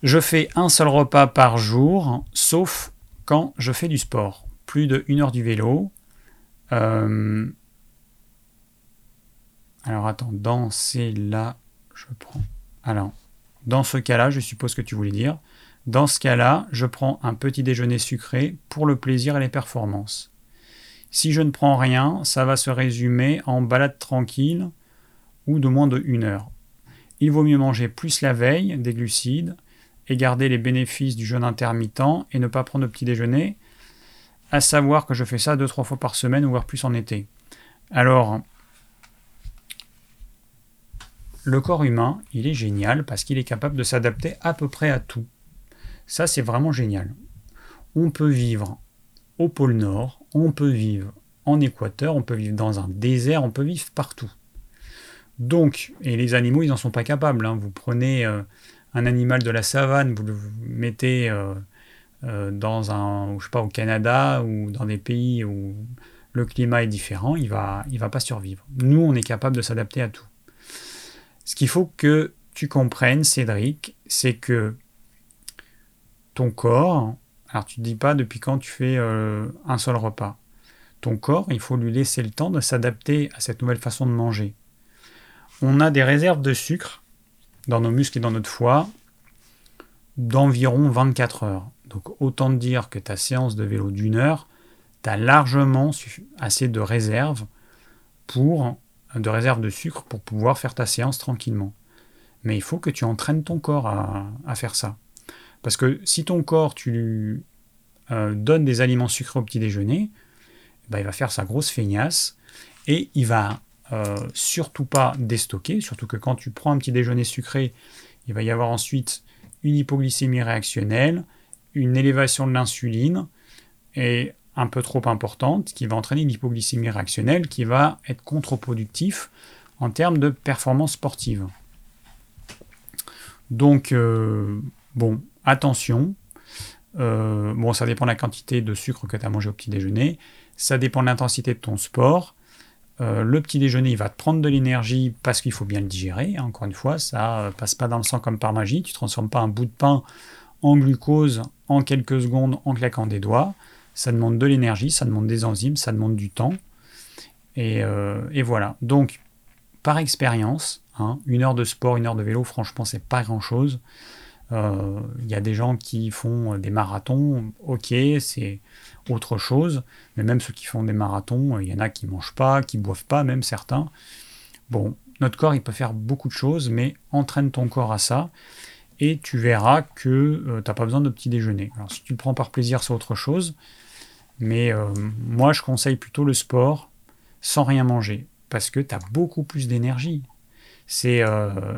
Je fais un seul repas par jour, sauf quand je fais du sport plus de 1 heure du vélo. Euh, alors attends, dans là, je prends. Alors, dans ce cas-là, je suppose que tu voulais dire. Dans ce cas-là, je prends un petit déjeuner sucré pour le plaisir et les performances. Si je ne prends rien, ça va se résumer en balade tranquille ou de moins de 1 heure. Il vaut mieux manger plus la veille des glucides et garder les bénéfices du jeûne intermittent et ne pas prendre de petit déjeuner à savoir que je fais ça deux trois fois par semaine, voire plus en été. Alors, le corps humain, il est génial parce qu'il est capable de s'adapter à peu près à tout. Ça, c'est vraiment génial. On peut vivre au pôle Nord, on peut vivre en Équateur, on peut vivre dans un désert, on peut vivre partout. Donc, et les animaux, ils n'en sont pas capables. Hein. Vous prenez euh, un animal de la savane, vous le mettez euh, euh, dans un, je sais pas, au Canada ou dans des pays où le climat est différent, il va, il va pas survivre. Nous, on est capable de s'adapter à tout. Ce qu'il faut que tu comprennes, Cédric, c'est que ton corps, alors tu ne dis pas depuis quand tu fais euh, un seul repas. Ton corps, il faut lui laisser le temps de s'adapter à cette nouvelle façon de manger. On a des réserves de sucre dans nos muscles et dans notre foie d'environ 24 heures. Donc autant dire que ta séance de vélo d'une heure, tu as largement assez de réserves de réserves de sucre pour pouvoir faire ta séance tranquillement. Mais il faut que tu entraînes ton corps à, faire ça. Parce que si ton corps, tu lui euh, donnes des aliments sucrés au petit déjeuner, bah, il va faire sa grosse feignasse et il va euh, surtout pas déstocker, surtout que quand tu prends un petit déjeuner sucré, il va y avoir ensuite une hypoglycémie réactionnelle, une élévation de l'insuline est un peu trop importante, qui va entraîner une hypoglycémie réactionnelle qui va être contre-productif en termes de performance sportive. Donc, euh, bon, attention. Euh, bon, ça dépend de la quantité de sucre que tu as mangé au petit déjeuner. Ça dépend de l'intensité de ton sport. Euh, le petit déjeuner, il va te prendre de l'énergie parce qu'il faut bien le digérer. Encore une fois, ça passe pas dans le sang comme par magie. Tu transformes pas un bout de pain en glucose en quelques secondes en claquant des doigts. Ça demande de l'énergie, ça demande des enzymes, ça demande du temps. Et, euh, voilà. Donc, par expérience, hein, une heure de sport, une heure de vélo, franchement, c'est pas grand chose. Euh, il y a des gens qui font des marathons, ok, c'est autre chose. Mais même ceux qui font des marathons, il y en a qui mangent pas, qui boivent pas, même certains. Bon, notre corps, il peut faire beaucoup de choses, mais entraîne ton corps à ça et tu verras que euh, tu n'as pas besoin de petit déjeuner. Alors si tu le prends par plaisir, c'est autre chose. Mais euh, moi, je conseille plutôt le sport sans rien manger, parce que tu as beaucoup plus d'énergie. C'est le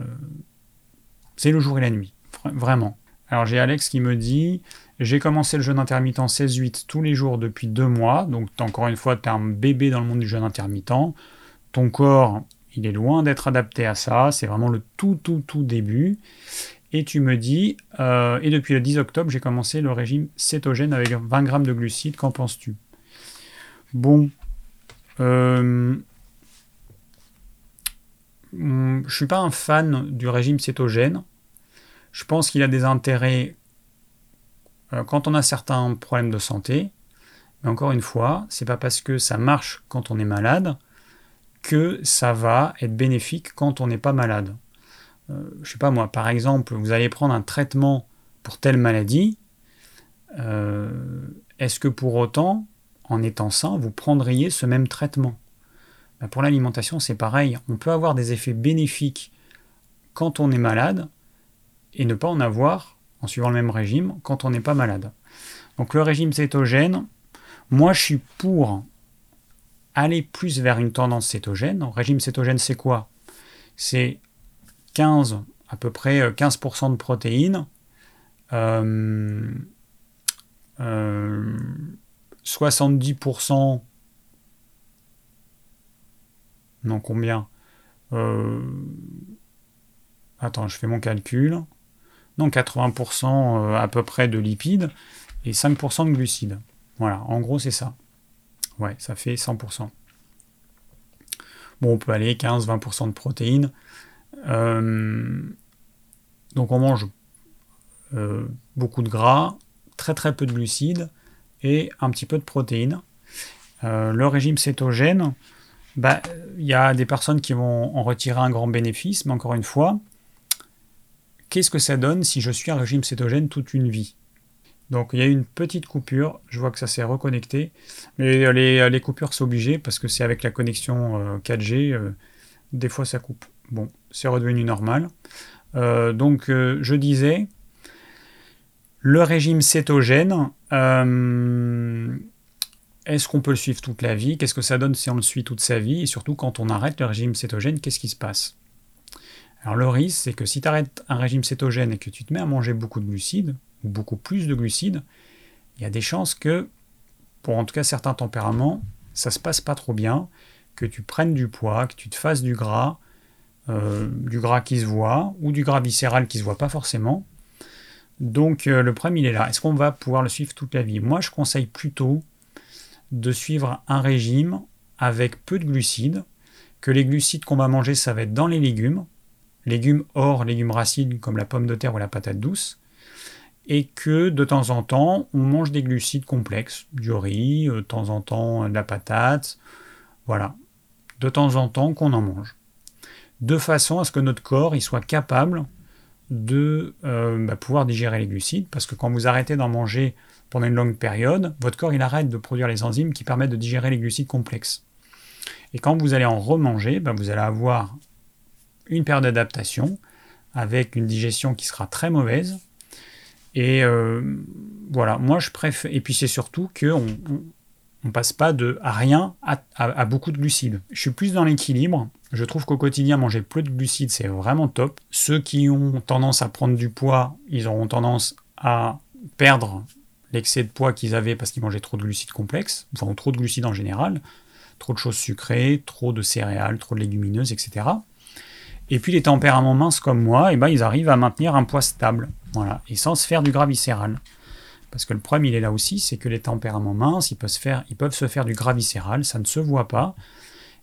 jour et la nuit, vraiment. Alors j'ai Alex qui me dit, j'ai commencé le jeûne intermittent 16-8 tous les jours depuis deux mois, donc encore une fois, tu es un bébé dans le monde du jeûne intermittent. Ton corps, il est loin d'être adapté à ça, c'est vraiment le tout, tout, tout début. Et tu me dis, euh, et depuis le 10 octobre, j'ai commencé le régime cétogène avec 20 grammes de glucides, qu'en penses-tu? Bon, euh, hmm, je suis pas un fan du régime cétogène. Je pense qu'il a des intérêts euh, quand on a certains problèmes de santé. Mais encore une fois, c'est pas parce que ça marche quand on est malade que ça va être bénéfique quand on n'est pas malade. Euh, je sais pas moi, par exemple, vous allez prendre un traitement pour telle maladie, euh, est-ce que pour autant, en étant sain, vous prendriez ce même traitement? Ben, Pour l'alimentation, c'est pareil. On peut avoir des effets bénéfiques quand on est malade et ne pas en avoir en suivant le même régime quand on n'est pas malade. Donc le régime cétogène, moi je suis pour aller plus vers une tendance cétogène. Le régime cétogène, c'est quoi? C'est 15, à peu près 15% euh, de protéines, 70%, euh, euh, non combien? Attends, je fais mon calcul. Non, 80% à peu près de lipides et 5% de glucides. Voilà, en gros c'est ça. Ouais, ça fait 100%. Bon, on peut aller 15-20% de protéines. Euh, donc on mange euh, beaucoup de gras, très très peu de glucides et un petit peu de protéines. Euh, le régime cétogène, bah, il y a des personnes qui vont en retirer un grand bénéfice, mais encore une fois, qu'est-ce que ça donne si je suis un régime cétogène toute une vie? Donc il y a une petite coupure, je vois que ça s'est reconnecté, mais les, coupures sont obligées parce que c'est avec la connexion 4G, euh, euh, des fois ça coupe. Bon, c'est redevenu normal. Euh, donc je disais, le régime cétogène, est-ce qu'on peut le suivre toute la vie? Qu'est-ce que ça donne si on le suit toute sa vie? Et surtout quand on arrête le régime cétogène, qu'est-ce qui se passe? Alors le risque, c'est que si tu arrêtes un régime cétogène et que tu te mets à manger beaucoup de glucides, ou beaucoup plus de glucides, il y a des chances que, pour en tout cas certains tempéraments, ça se passe pas trop bien, que tu prennes du poids, que tu te fasses du gras, euh, du gras qui se voit, ou du gras viscéral qui se voit pas forcément. Donc euh, le problème il est là. Est-ce qu'on va pouvoir le suivre toute la vie? Moi je conseille plutôt de suivre un régime avec peu de glucides, que les glucides qu'on va manger ça va être dans les légumes, légumes hors légumes racines comme la pomme de terre ou la patate douce, et que de temps en temps, on mange des glucides complexes, du riz, euh, de temps en temps de la patate, voilà, de temps en temps qu'on en mange, de façon à ce que notre corps il soit capable de euh, bah, pouvoir digérer les glucides, parce que quand vous arrêtez d'en manger pendant une longue période, votre corps arrête de produire les enzymes qui permettent de digérer les glucides complexes. Et quand vous allez en remanger, bah, vous allez avoir une période d'adaptation avec une digestion qui sera très mauvaise, et euh, voilà, moi je préfère. Et puis c'est surtout qu'on on, passe pas de à rien à, beaucoup de glucides. Je suis plus dans l'équilibre. Je trouve qu'au quotidien, manger peu de glucides, c'est vraiment top. Ceux qui ont tendance à prendre du poids, ils auront tendance à perdre l'excès de poids qu'ils avaient parce qu'ils mangeaient trop de glucides complexes, enfin trop de glucides en général, trop de choses sucrées, trop de céréales, trop de légumineuses, etc. Et puis les tempéraments minces comme moi, eh ben, ils arrivent à maintenir un poids stable. Voilà. Et sans se faire du gras viscéral. Parce que le problème, il est là aussi, c'est que les tempéraments minces, ils peuvent, se faire, ils peuvent se faire du gras viscéral, ça ne se voit pas.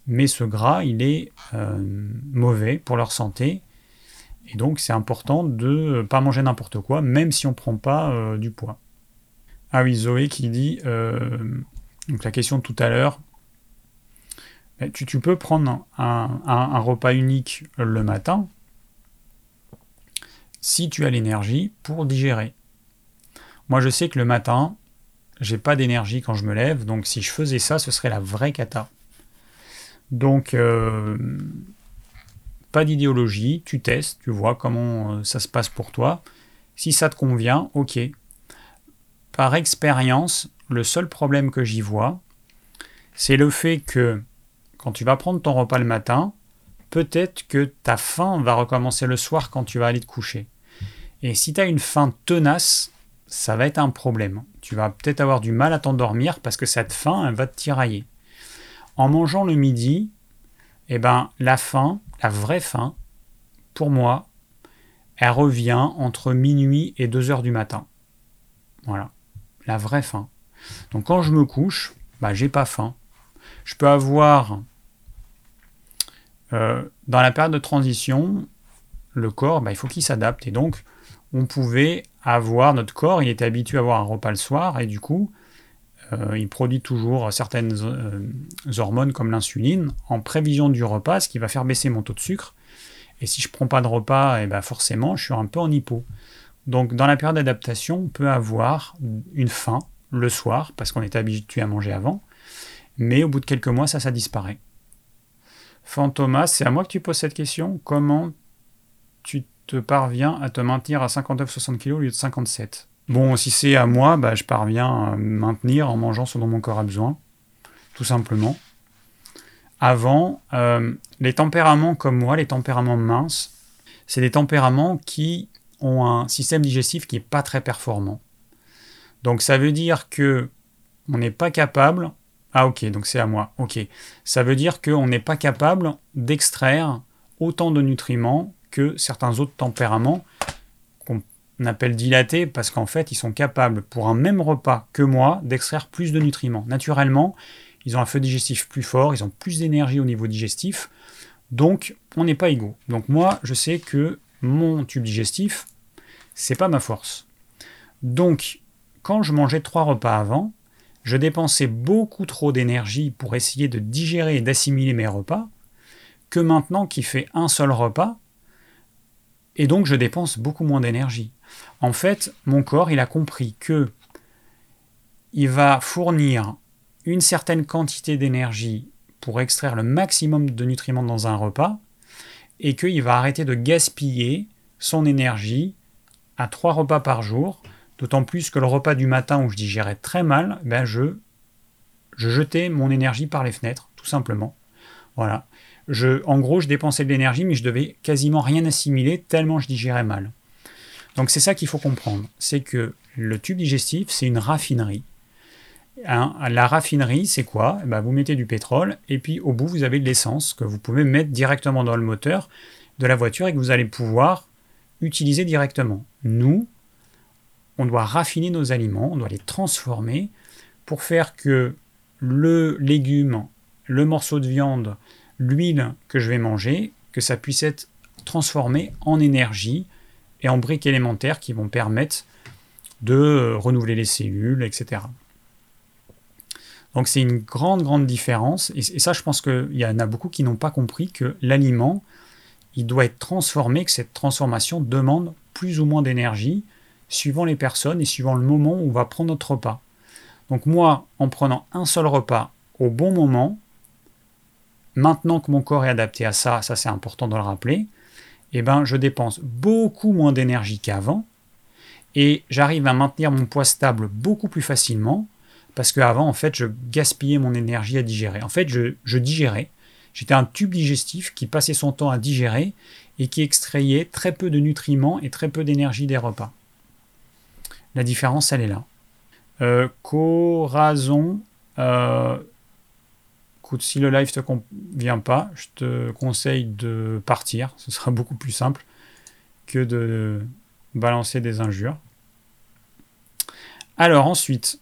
Mais ce gras, il est euh, mauvais pour leur santé. Et donc, c'est important de ne pas manger n'importe quoi, même si on ne prend pas euh, du poids. Ah oui, Zoé qui dit, euh, donc la question de tout à l'heure, tu, peux prendre un, repas unique le matin si tu as l'énergie pour digérer. Moi, je sais que le matin, j'ai pas d'énergie quand je me lève, donc si je faisais ça, ce serait la vraie cata. Donc, euh, pas d'idéologie, tu testes, tu vois comment euh, ça se passe pour toi. Si ça te convient, ok. Par expérience, le seul problème que j'y vois, c'est le fait que quand tu vas prendre ton repas le matin, peut-être que ta faim va recommencer le soir quand tu vas aller te coucher. Et si tu as une faim tenace, ça va être un problème. Tu vas peut-être avoir du mal à t'endormir parce que cette faim, elle va te tirailler. En mangeant le midi, eh ben, la faim, la vraie faim, pour moi, elle revient entre minuit et 2 heures du matin. Voilà, la vraie faim. Donc quand je me couche, bah, j'ai pas faim. Je peux avoir euh, dans la période de transition, le corps, bah, il faut qu'il s'adapte. Et donc, on pouvait avoir, notre corps, il était habitué à avoir un repas le soir, et du coup, euh, il produit toujours certaines euh, hormones comme l'insuline en prévision du repas, ce qui va faire baisser mon taux de sucre. Et si je ne prends pas de repas, et eh ben forcément, je suis un peu en hypo. Donc, dans la période d'adaptation, on peut avoir une faim le soir, parce qu'on est habitué à manger avant. Mais au bout de quelques mois, ça, ça disparaît. Fantomas, c'est à moi que tu poses cette question. Comment tu te parviens à te maintenir à 59-60 kg au lieu de 57 Bon, si c'est à moi, bah, je parviens à maintenir en mangeant ce dont mon corps a besoin, tout simplement. Avant, euh, les tempéraments comme moi, les tempéraments minces, c'est des tempéraments qui ont un système digestif qui n'est pas très performant. Donc ça veut dire que on n'est pas capable. Ah ok, donc c'est à moi. Ok. Ça veut dire qu'on n'est pas capable d'extraire autant de nutriments que certains autres tempéraments qu'on appelle dilatés parce qu'en fait ils sont capables pour un même repas que moi d'extraire plus de nutriments. Naturellement, ils ont un feu digestif plus fort, ils ont plus d'énergie au niveau digestif. Donc on n'est pas égaux. Donc moi je sais que mon tube digestif, c'est pas ma force. Donc quand je mangeais trois repas avant, je dépensais beaucoup trop d'énergie pour essayer de digérer et d'assimiler mes repas, que maintenant qui fait un seul repas, et donc je dépense beaucoup moins d'énergie. En fait, mon corps, il a compris que il va fournir une certaine quantité d'énergie pour extraire le maximum de nutriments dans un repas, et qu'il va arrêter de gaspiller son énergie à trois repas par jour, D'autant plus que le repas du matin où je digérais très mal, ben je, je jetais mon énergie par les fenêtres, tout simplement. Voilà. Je, en gros, je dépensais de l'énergie, mais je devais quasiment rien assimiler tellement je digérais mal. Donc c'est ça qu'il faut comprendre, c'est que le tube digestif, c'est une raffinerie. Hein, la raffinerie, c'est quoi? Ben, Vous mettez du pétrole et puis au bout, vous avez de l'essence que vous pouvez mettre directement dans le moteur de la voiture et que vous allez pouvoir utiliser directement. Nous, on doit raffiner nos aliments, on doit les transformer pour faire que le légume, le morceau de viande, l'huile que je vais manger, que ça puisse être transformé en énergie et en briques élémentaires qui vont permettre de renouveler les cellules, etc. Donc c'est une grande, grande différence. Et, ça, je pense qu'il y en a beaucoup qui n'ont pas compris que l'aliment, il doit être transformé, que cette transformation demande plus ou moins d'énergie suivant les personnes et suivant le moment où on va prendre notre repas. Donc moi, en prenant un seul repas au bon moment, maintenant que mon corps est adapté à ça, ça c'est important de le rappeler, eh ben, je dépense beaucoup moins d'énergie qu'avant et j'arrive à maintenir mon poids stable beaucoup plus facilement parce qu'avant, en fait, je gaspillais mon énergie à digérer. En fait, je, je digérais. J'étais un tube digestif qui passait son temps à digérer et qui extrayait très peu de nutriments et très peu d'énergie des repas. La différence, elle est là. Euh, Corazon, euh, écoute, si le live te convient pas, je te conseille de partir. Ce sera beaucoup plus simple que de balancer des injures. Alors ensuite,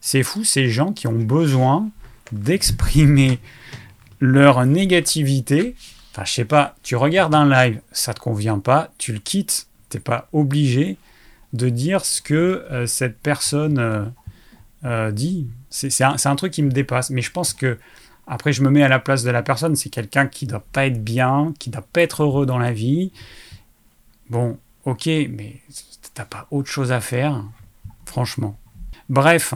c'est fou ces gens qui ont besoin d'exprimer leur négativité. Enfin, je sais pas, tu regardes un live, ça te convient pas, tu le quittes, t'es pas obligé de dire ce que euh, cette personne euh, euh, dit. C'est un, truc qui me dépasse. Mais je pense que, après, je me mets à la place de la personne. C'est quelqu'un qui ne doit pas être bien, qui ne doit pas être heureux dans la vie. Bon, ok, mais t'as pas autre chose à faire, franchement. Bref,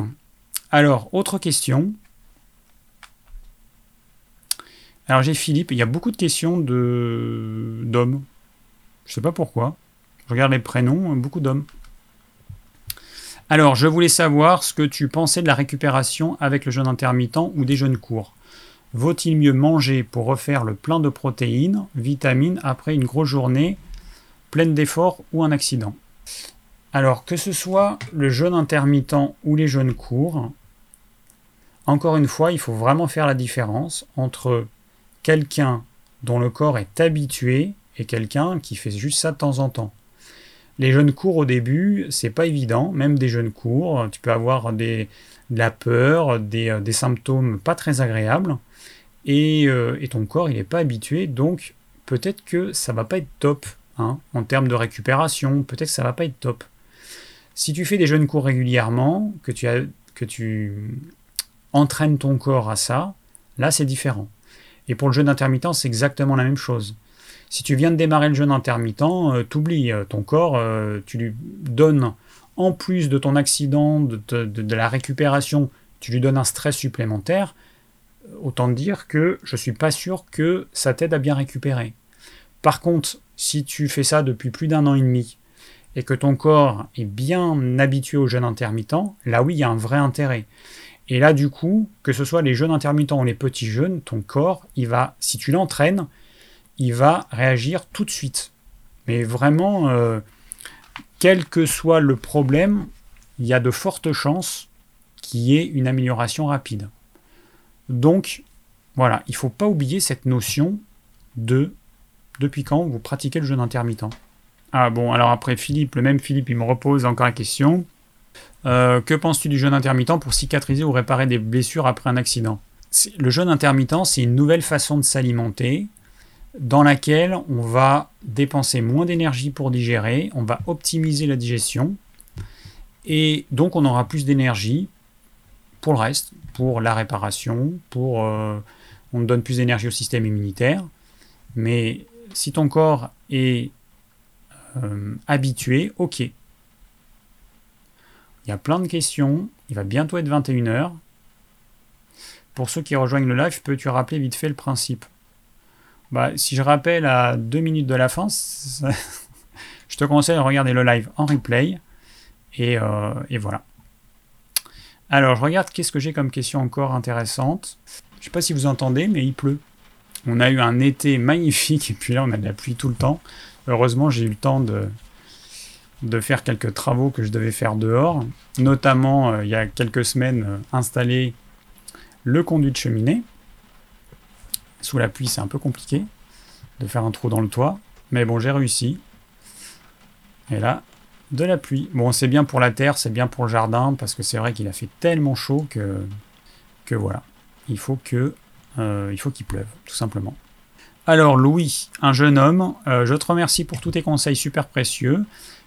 alors, autre question. Alors j'ai Philippe, il y a beaucoup de questions d'hommes. Je sais pas pourquoi. Je regarde les prénoms, beaucoup d'hommes. Alors, je voulais savoir ce que tu pensais de la récupération avec le jeûne intermittent ou des jeûnes courts. Vaut-il mieux manger pour refaire le plein de protéines, vitamines après une grosse journée pleine d'efforts ou un accident? Alors, que ce soit le jeûne intermittent ou les jeûnes courts, encore une fois, il faut vraiment faire la différence entre quelqu'un dont le corps est habitué et quelqu'un qui fait juste ça de temps en temps. Les jeunes cours au début, c'est pas évident, même des jeunes cours, tu peux avoir des, de la peur, des, euh, symptômes pas très agréables, et, euh, et ton corps il n'est pas habitué, donc peut-être que ça va pas être top hein, en termes de récupération, peut-être que ça va pas être top. Si tu fais des jeunes cours régulièrement, que tu, as, que tu entraînes ton corps à ça, là c'est différent. Et pour le jeûne intermittent, c'est exactement la même chose. Si tu viens de démarrer le jeûne intermittent, euh, t'oublies, euh, ton corps, euh, tu lui donnes en plus de ton accident, de, la récupération, tu lui donnes un stress supplémentaire, autant dire que je ne suis pas sûr que ça t'aide à bien récupérer. Par contre, si tu fais ça depuis plus d'un an et demi et que ton corps est bien habitué au jeûne intermittent, là oui, il y a un vrai intérêt. Et là, du coup, que ce soit les jeûnes intermittents ou les petits jeûnes, ton corps, il va, si tu l'entraînes, il va réagir tout de suite. Mais vraiment, euh, quel que soit le problème, il y a de fortes chances qu'il y ait une amélioration rapide. Donc, voilà, il ne faut pas oublier cette notion de depuis quand vous pratiquez le jeûne intermittent. Ah bon, alors après Philippe, le même Philippe, il me repose encore la question. Euh, que penses-tu du jeûne intermittent pour cicatriser ou réparer des blessures après un accident? Le jeûne intermittent, c'est une nouvelle façon de s'alimenter dans laquelle on va dépenser moins d'énergie pour digérer, on va optimiser la digestion, et donc on aura plus d'énergie pour le reste, pour la réparation, pour euh, on donne plus d'énergie au système immunitaire. Mais si ton corps est euh, habitué, ok. Il y a plein de questions, il va bientôt être 21h. Pour ceux qui rejoignent le live, peux-tu rappeler vite fait le principe? Bah, si je rappelle à deux minutes de la fin, je te conseille de regarder le live en replay. Euh, et, voilà. Alors, je regarde qu'est-ce que j'ai comme question encore intéressante. Je sais pas si vous entendez, mais il pleut. On a eu un été magnifique et puis là, on a de la pluie tout le temps. Heureusement, j'ai eu le temps de, de faire quelques travaux que je devais faire dehors. Notamment, euh, il y a quelques semaines, euh, installer le conduit de cheminée. Sous la pluie, c'est un peu compliqué de faire un trou dans le toit. Mais bon, j'ai réussi. Et là, de la pluie. Bon, c'est bien pour la terre, c'est bien pour le jardin, parce que c'est vrai qu'il a fait tellement chaud que, que voilà. Il faut euh, qu'il pleuve, tout simplement. Alors Louis, un jeune homme, euh, je te remercie pour tous tes conseils super précieux.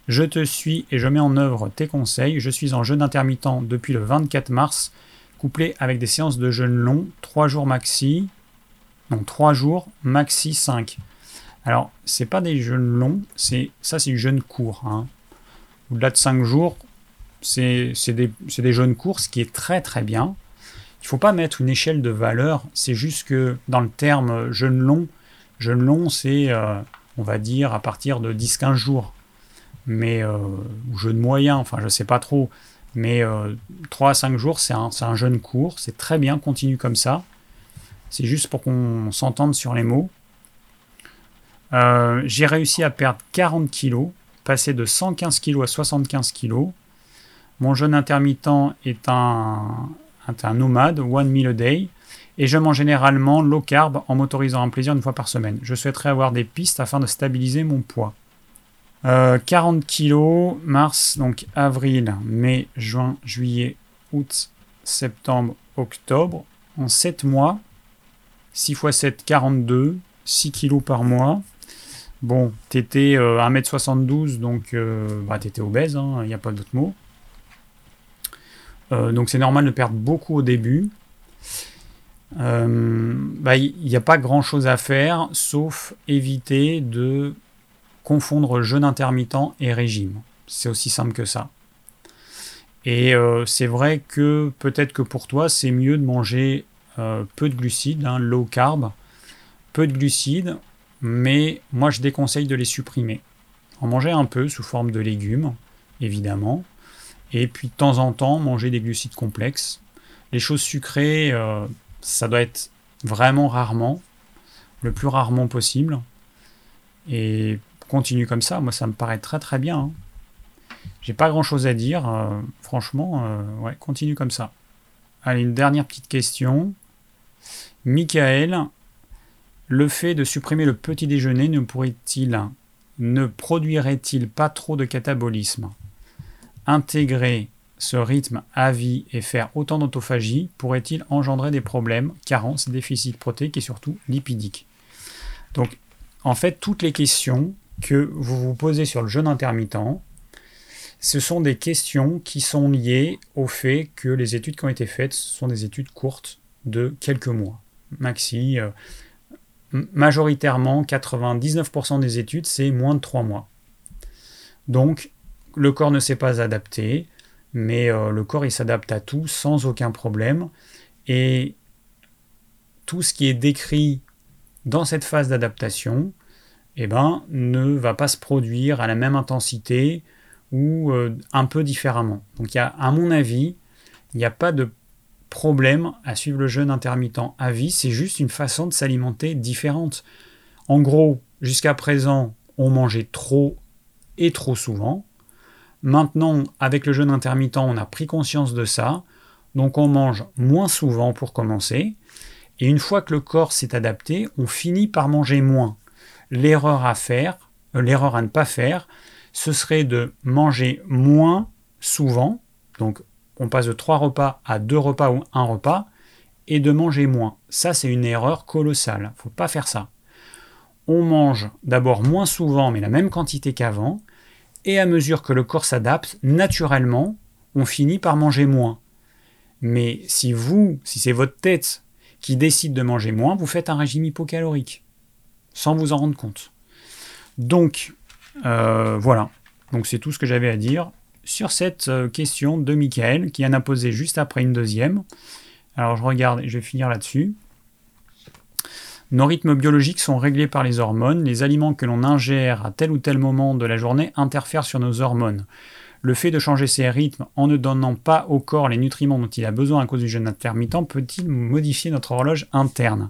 Je te suis et je mets en œuvre tes conseils. Je suis en jeûne intermittent depuis le 24 mars, couplé avec des séances de jeûne long, 3 jours maxi, donc 3 jours, maxi 5. Alors, c'est pas des jeûnes longs, c'est ça c'est du jeûne court. Hein. Au-delà de 5 jours, c'est des, des jeûnes courts, ce qui est très très bien. Il ne faut pas mettre une échelle de valeur, c'est juste que dans le terme jeûne long, jeûne long c'est, euh, on va dire, à partir de 10-15 jours. Mais, euh, jeûne moyen, enfin je ne sais pas trop. Mais 3 euh, à 5 jours, c'est un, un jeûne court, c'est très bien, continue comme ça. C'est juste pour qu'on s'entende sur les mots. Euh, j'ai réussi à perdre 40 kilos, passer de 115 kilos à 75 kilos. Mon jeûne intermittent est un, nomade, one meal a day, et je mange généralement low carb en m'autorisant un plaisir une fois par semaine. Je souhaiterais avoir des pistes afin de stabiliser mon poids. 40 euh, kilos, mars, donc avril, mai, juin, juillet, août, septembre, octobre. En 7 mois, 6 x 7, 42, 6 kilos par mois. Bon, t'étais euh, 1m72, donc euh, bah, t'étais obèse, il hein, n'y a pas d'autre mot. Euh, donc c'est normal de perdre beaucoup au début. Bah, il n'y a pas grand chose à faire, sauf éviter de confondre jeûne intermittent et régime. C'est aussi simple que ça. Et c'est vrai que peut-être que pour toi, c'est mieux de manger euh, peu de glucides, hein, low carb, peu de glucides, mais moi je déconseille de les supprimer. En manger un peu sous forme de légumes, évidemment, et puis de temps en temps manger des glucides complexes. Les choses sucrées, euh, ça doit être vraiment rarement, le plus rarement possible. Et continue comme ça, moi ça me paraît très très bien. Hein. J'ai pas grand chose à dire, euh, franchement, ouais, continue comme ça. Allez, une dernière petite question. Michael, le fait de supprimer le petit déjeuner ne pourrait-il, ne produirait-il pas trop de catabolisme? Intégrer ce rythme à vie et faire autant d'autophagie pourrait-il engendrer des problèmes, carences, déficit protéique et surtout lipidique Donc, en fait, toutes les questions que vous vous posez sur le jeûne intermittent, ce sont des questions qui sont liées au fait que les études qui ont été faites sont des études courtes de quelques mois maxi. Euh, majoritairement, 99% des études, c'est moins de 3 mois. Donc, le corps ne s'est pas adapté, mais euh, le corps il s'adapte à tout sans aucun problème. Et tout ce qui est décrit dans cette phase d'adaptation, eh ben, ne va pas se produire à la même intensité ou euh, un peu différemment. Donc, il y à mon avis, il n'y a pas de problème à suivre le jeûne intermittent à vie, c'est juste une façon de s'alimenter différente. En gros, jusqu'à présent, on mangeait trop et trop souvent. Maintenant, avec le jeûne intermittent, on a pris conscience de ça, donc on mange moins souvent pour commencer. Et une fois que le corps s'est adapté, on finit par manger moins. L'erreur à faire, euh, l'erreur à ne pas faire, ce serait de manger moins souvent. Donc on passe de trois repas à deux repas ou un repas et de manger moins. Ça, c'est une erreur colossale. Faut pas faire ça. On mange d'abord moins souvent, mais la même quantité qu'avant, et à mesure que le corps s'adapte, naturellement, on finit par manger moins. Mais si vous, si c'est votre tête qui décide de manger moins, vous faites un régime hypocalorique, sans vous en rendre compte. Donc, euh, voilà. Donc c'est tout ce que j'avais à dire sur cette euh, question de Michael, qui en a posé juste après une deuxième. Alors je regarde et je vais finir là-dessus. Nos rythmes biologiques sont réglés par les hormones. Les aliments que l'on ingère à tel ou tel moment de la journée interfèrent sur nos hormones. Le fait de changer ces rythmes en ne donnant pas au corps les nutriments dont il a besoin à cause du jeûne intermittent peut-il modifier notre horloge interne?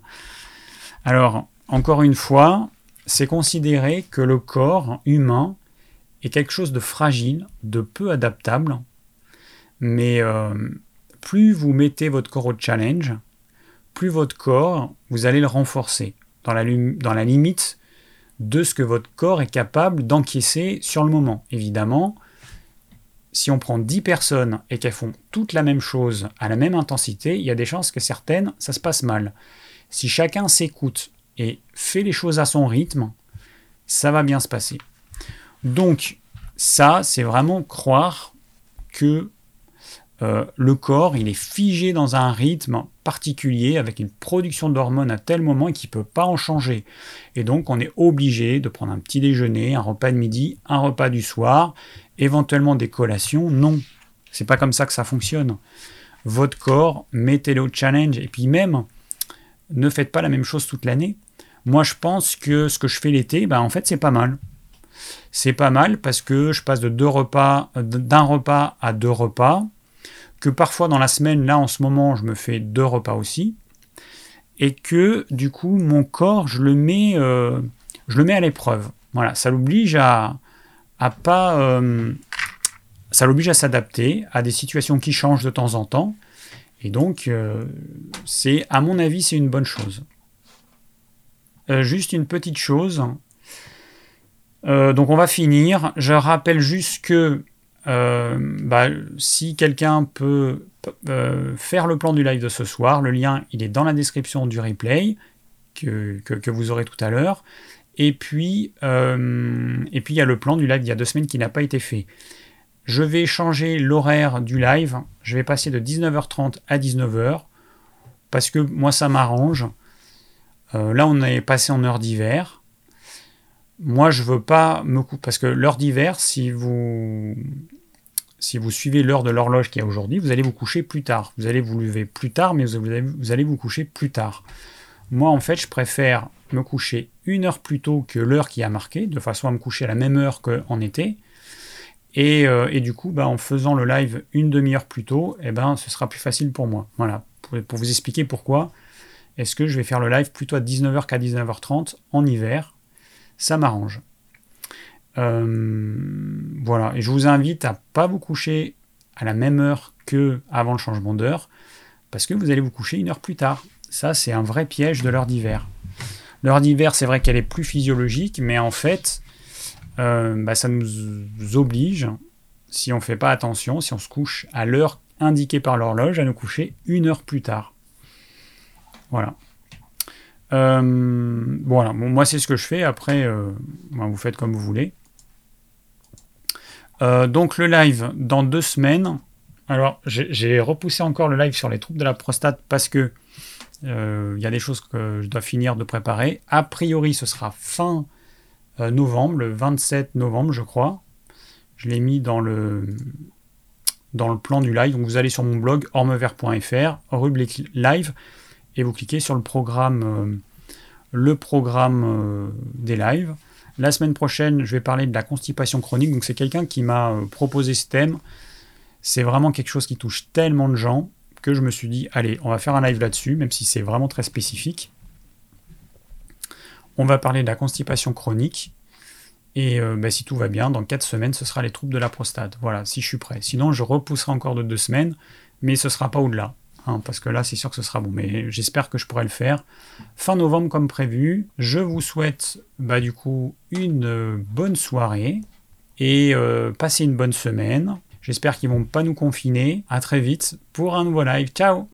Alors, encore une fois, c'est considéré que le corps humain est quelque chose de fragile, de peu adaptable, mais euh, plus vous mettez votre corps au challenge, plus votre corps, vous allez le renforcer dans la, dans la limite de ce que votre corps est capable d'encaisser sur le moment. Évidemment, si on prend 10 personnes et qu'elles font toutes la même chose à la même intensité, il y a des chances que certaines, ça se passe mal. Si chacun s'écoute et fait les choses à son rythme, ça va bien se passer. Donc, ça, c'est vraiment croire que euh, le corps, il est figé dans un rythme particulier avec une production d'hormones à tel moment qu'il ne peut pas en changer. Et donc, on est obligé de prendre un petit déjeuner, un repas de midi, un repas du soir, éventuellement des collations. Non, c'est pas comme ça que ça fonctionne. Votre corps, mettez-le au challenge. Et puis même, ne faites pas la même chose toute l'année. Moi, je pense que ce que je fais l'été, ben, en fait, c'est pas mal c'est pas mal parce que je passe d'un repas à deux repas, que parfois dans la semaine, là en ce moment, je me fais deux repas aussi, et que du coup mon corps, je le mets, euh, je le mets à l'épreuve. Voilà, ça l'oblige à, euh, ça l'oblige à s'adapter à des situations qui changent de temps en temps, et donc euh, c'est, à mon avis, c'est une bonne chose. juste une petite chose, euh, donc on va finir. Je rappelle juste que euh, bah, si quelqu'un peut euh, faire le plan du live de ce soir, le lien il est dans la description du replay que, vous aurez tout à l'heure. Et puis et puis il y a le plan du live il y a deux semaines qui n'a pas été fait. Je vais changer l'horaire du live. Je vais passer de 19h30 à 19h parce que moi ça m'arrange. là on est passé en heure d'hiver moi, je veux pas me couper parce que l'heure d'hiver, si vous si vous suivez l'heure de l'horloge qu'il y a aujourd'hui, vous allez vous coucher plus tard. Vous allez vous lever plus tard, mais vous allez, vous coucher plus tard. Moi, en fait, je préfère me coucher une heure plus tôt que l'heure qui a marqué, de façon à me coucher à la même heure qu'en été. Et, euh, et, du coup, bah, en faisant le live une demi-heure plus tôt, eh ben, ce sera plus facile pour moi. Voilà, pour, pour vous expliquer pourquoi est-ce que je vais faire le live plutôt à 19h qu'à 19h30 en hiver ça m'arrange. Euh, voilà, et je vous invite à pas vous coucher à la même heure que avant le changement d'heure, parce que vous allez vous coucher une heure plus tard. Ça, c'est un vrai piège de l'heure d'hiver. L'heure d'hiver, c'est vrai qu'elle est plus physiologique, mais en fait, euh, bah, ça nous oblige, si on ne fait pas attention, si on se couche à l'heure indiquée par l'horloge, à nous coucher une heure plus tard. Voilà. Euh, voilà, moi c'est ce que je fais. Après, euh, vous faites comme vous voulez. Euh, donc le live dans deux semaines. Alors j'ai repoussé encore le live sur les troubles de la prostate parce que il y a des choses que je dois finir de préparer. A priori, ce sera fin novembre, le 27 novembre, je crois. Je l'ai mis dans le, dans le plan du live. Donc vous allez sur mon blog ormever.fr, rubrique live, et vous cliquez sur le programme, euh, le programme euh, des lives. La semaine prochaine, je vais parler de la constipation chronique. Donc c'est quelqu'un qui m'a euh, proposé ce thème. C'est vraiment quelque chose qui touche tellement de gens que je me suis dit, allez, on va faire un live là-dessus, même si c'est vraiment très spécifique. On va parler de la constipation chronique. Et bah, si tout va bien, dans 4 semaines, ce sera les troubles de la prostate. Voilà, si je suis prêt. Sinon, je repousserai encore de 2 semaines, mais ce sera pas au-delà. Hein, parce que là, c'est sûr que ce sera bon. Mais j'espère que je pourrai le faire. Fin novembre, comme prévu. Je vous souhaite, bah, du coup, une euh, bonne soirée et euh, passez une bonne semaine. J'espère qu'ils vont pas nous confiner. À très vite pour un nouveau live. Ciao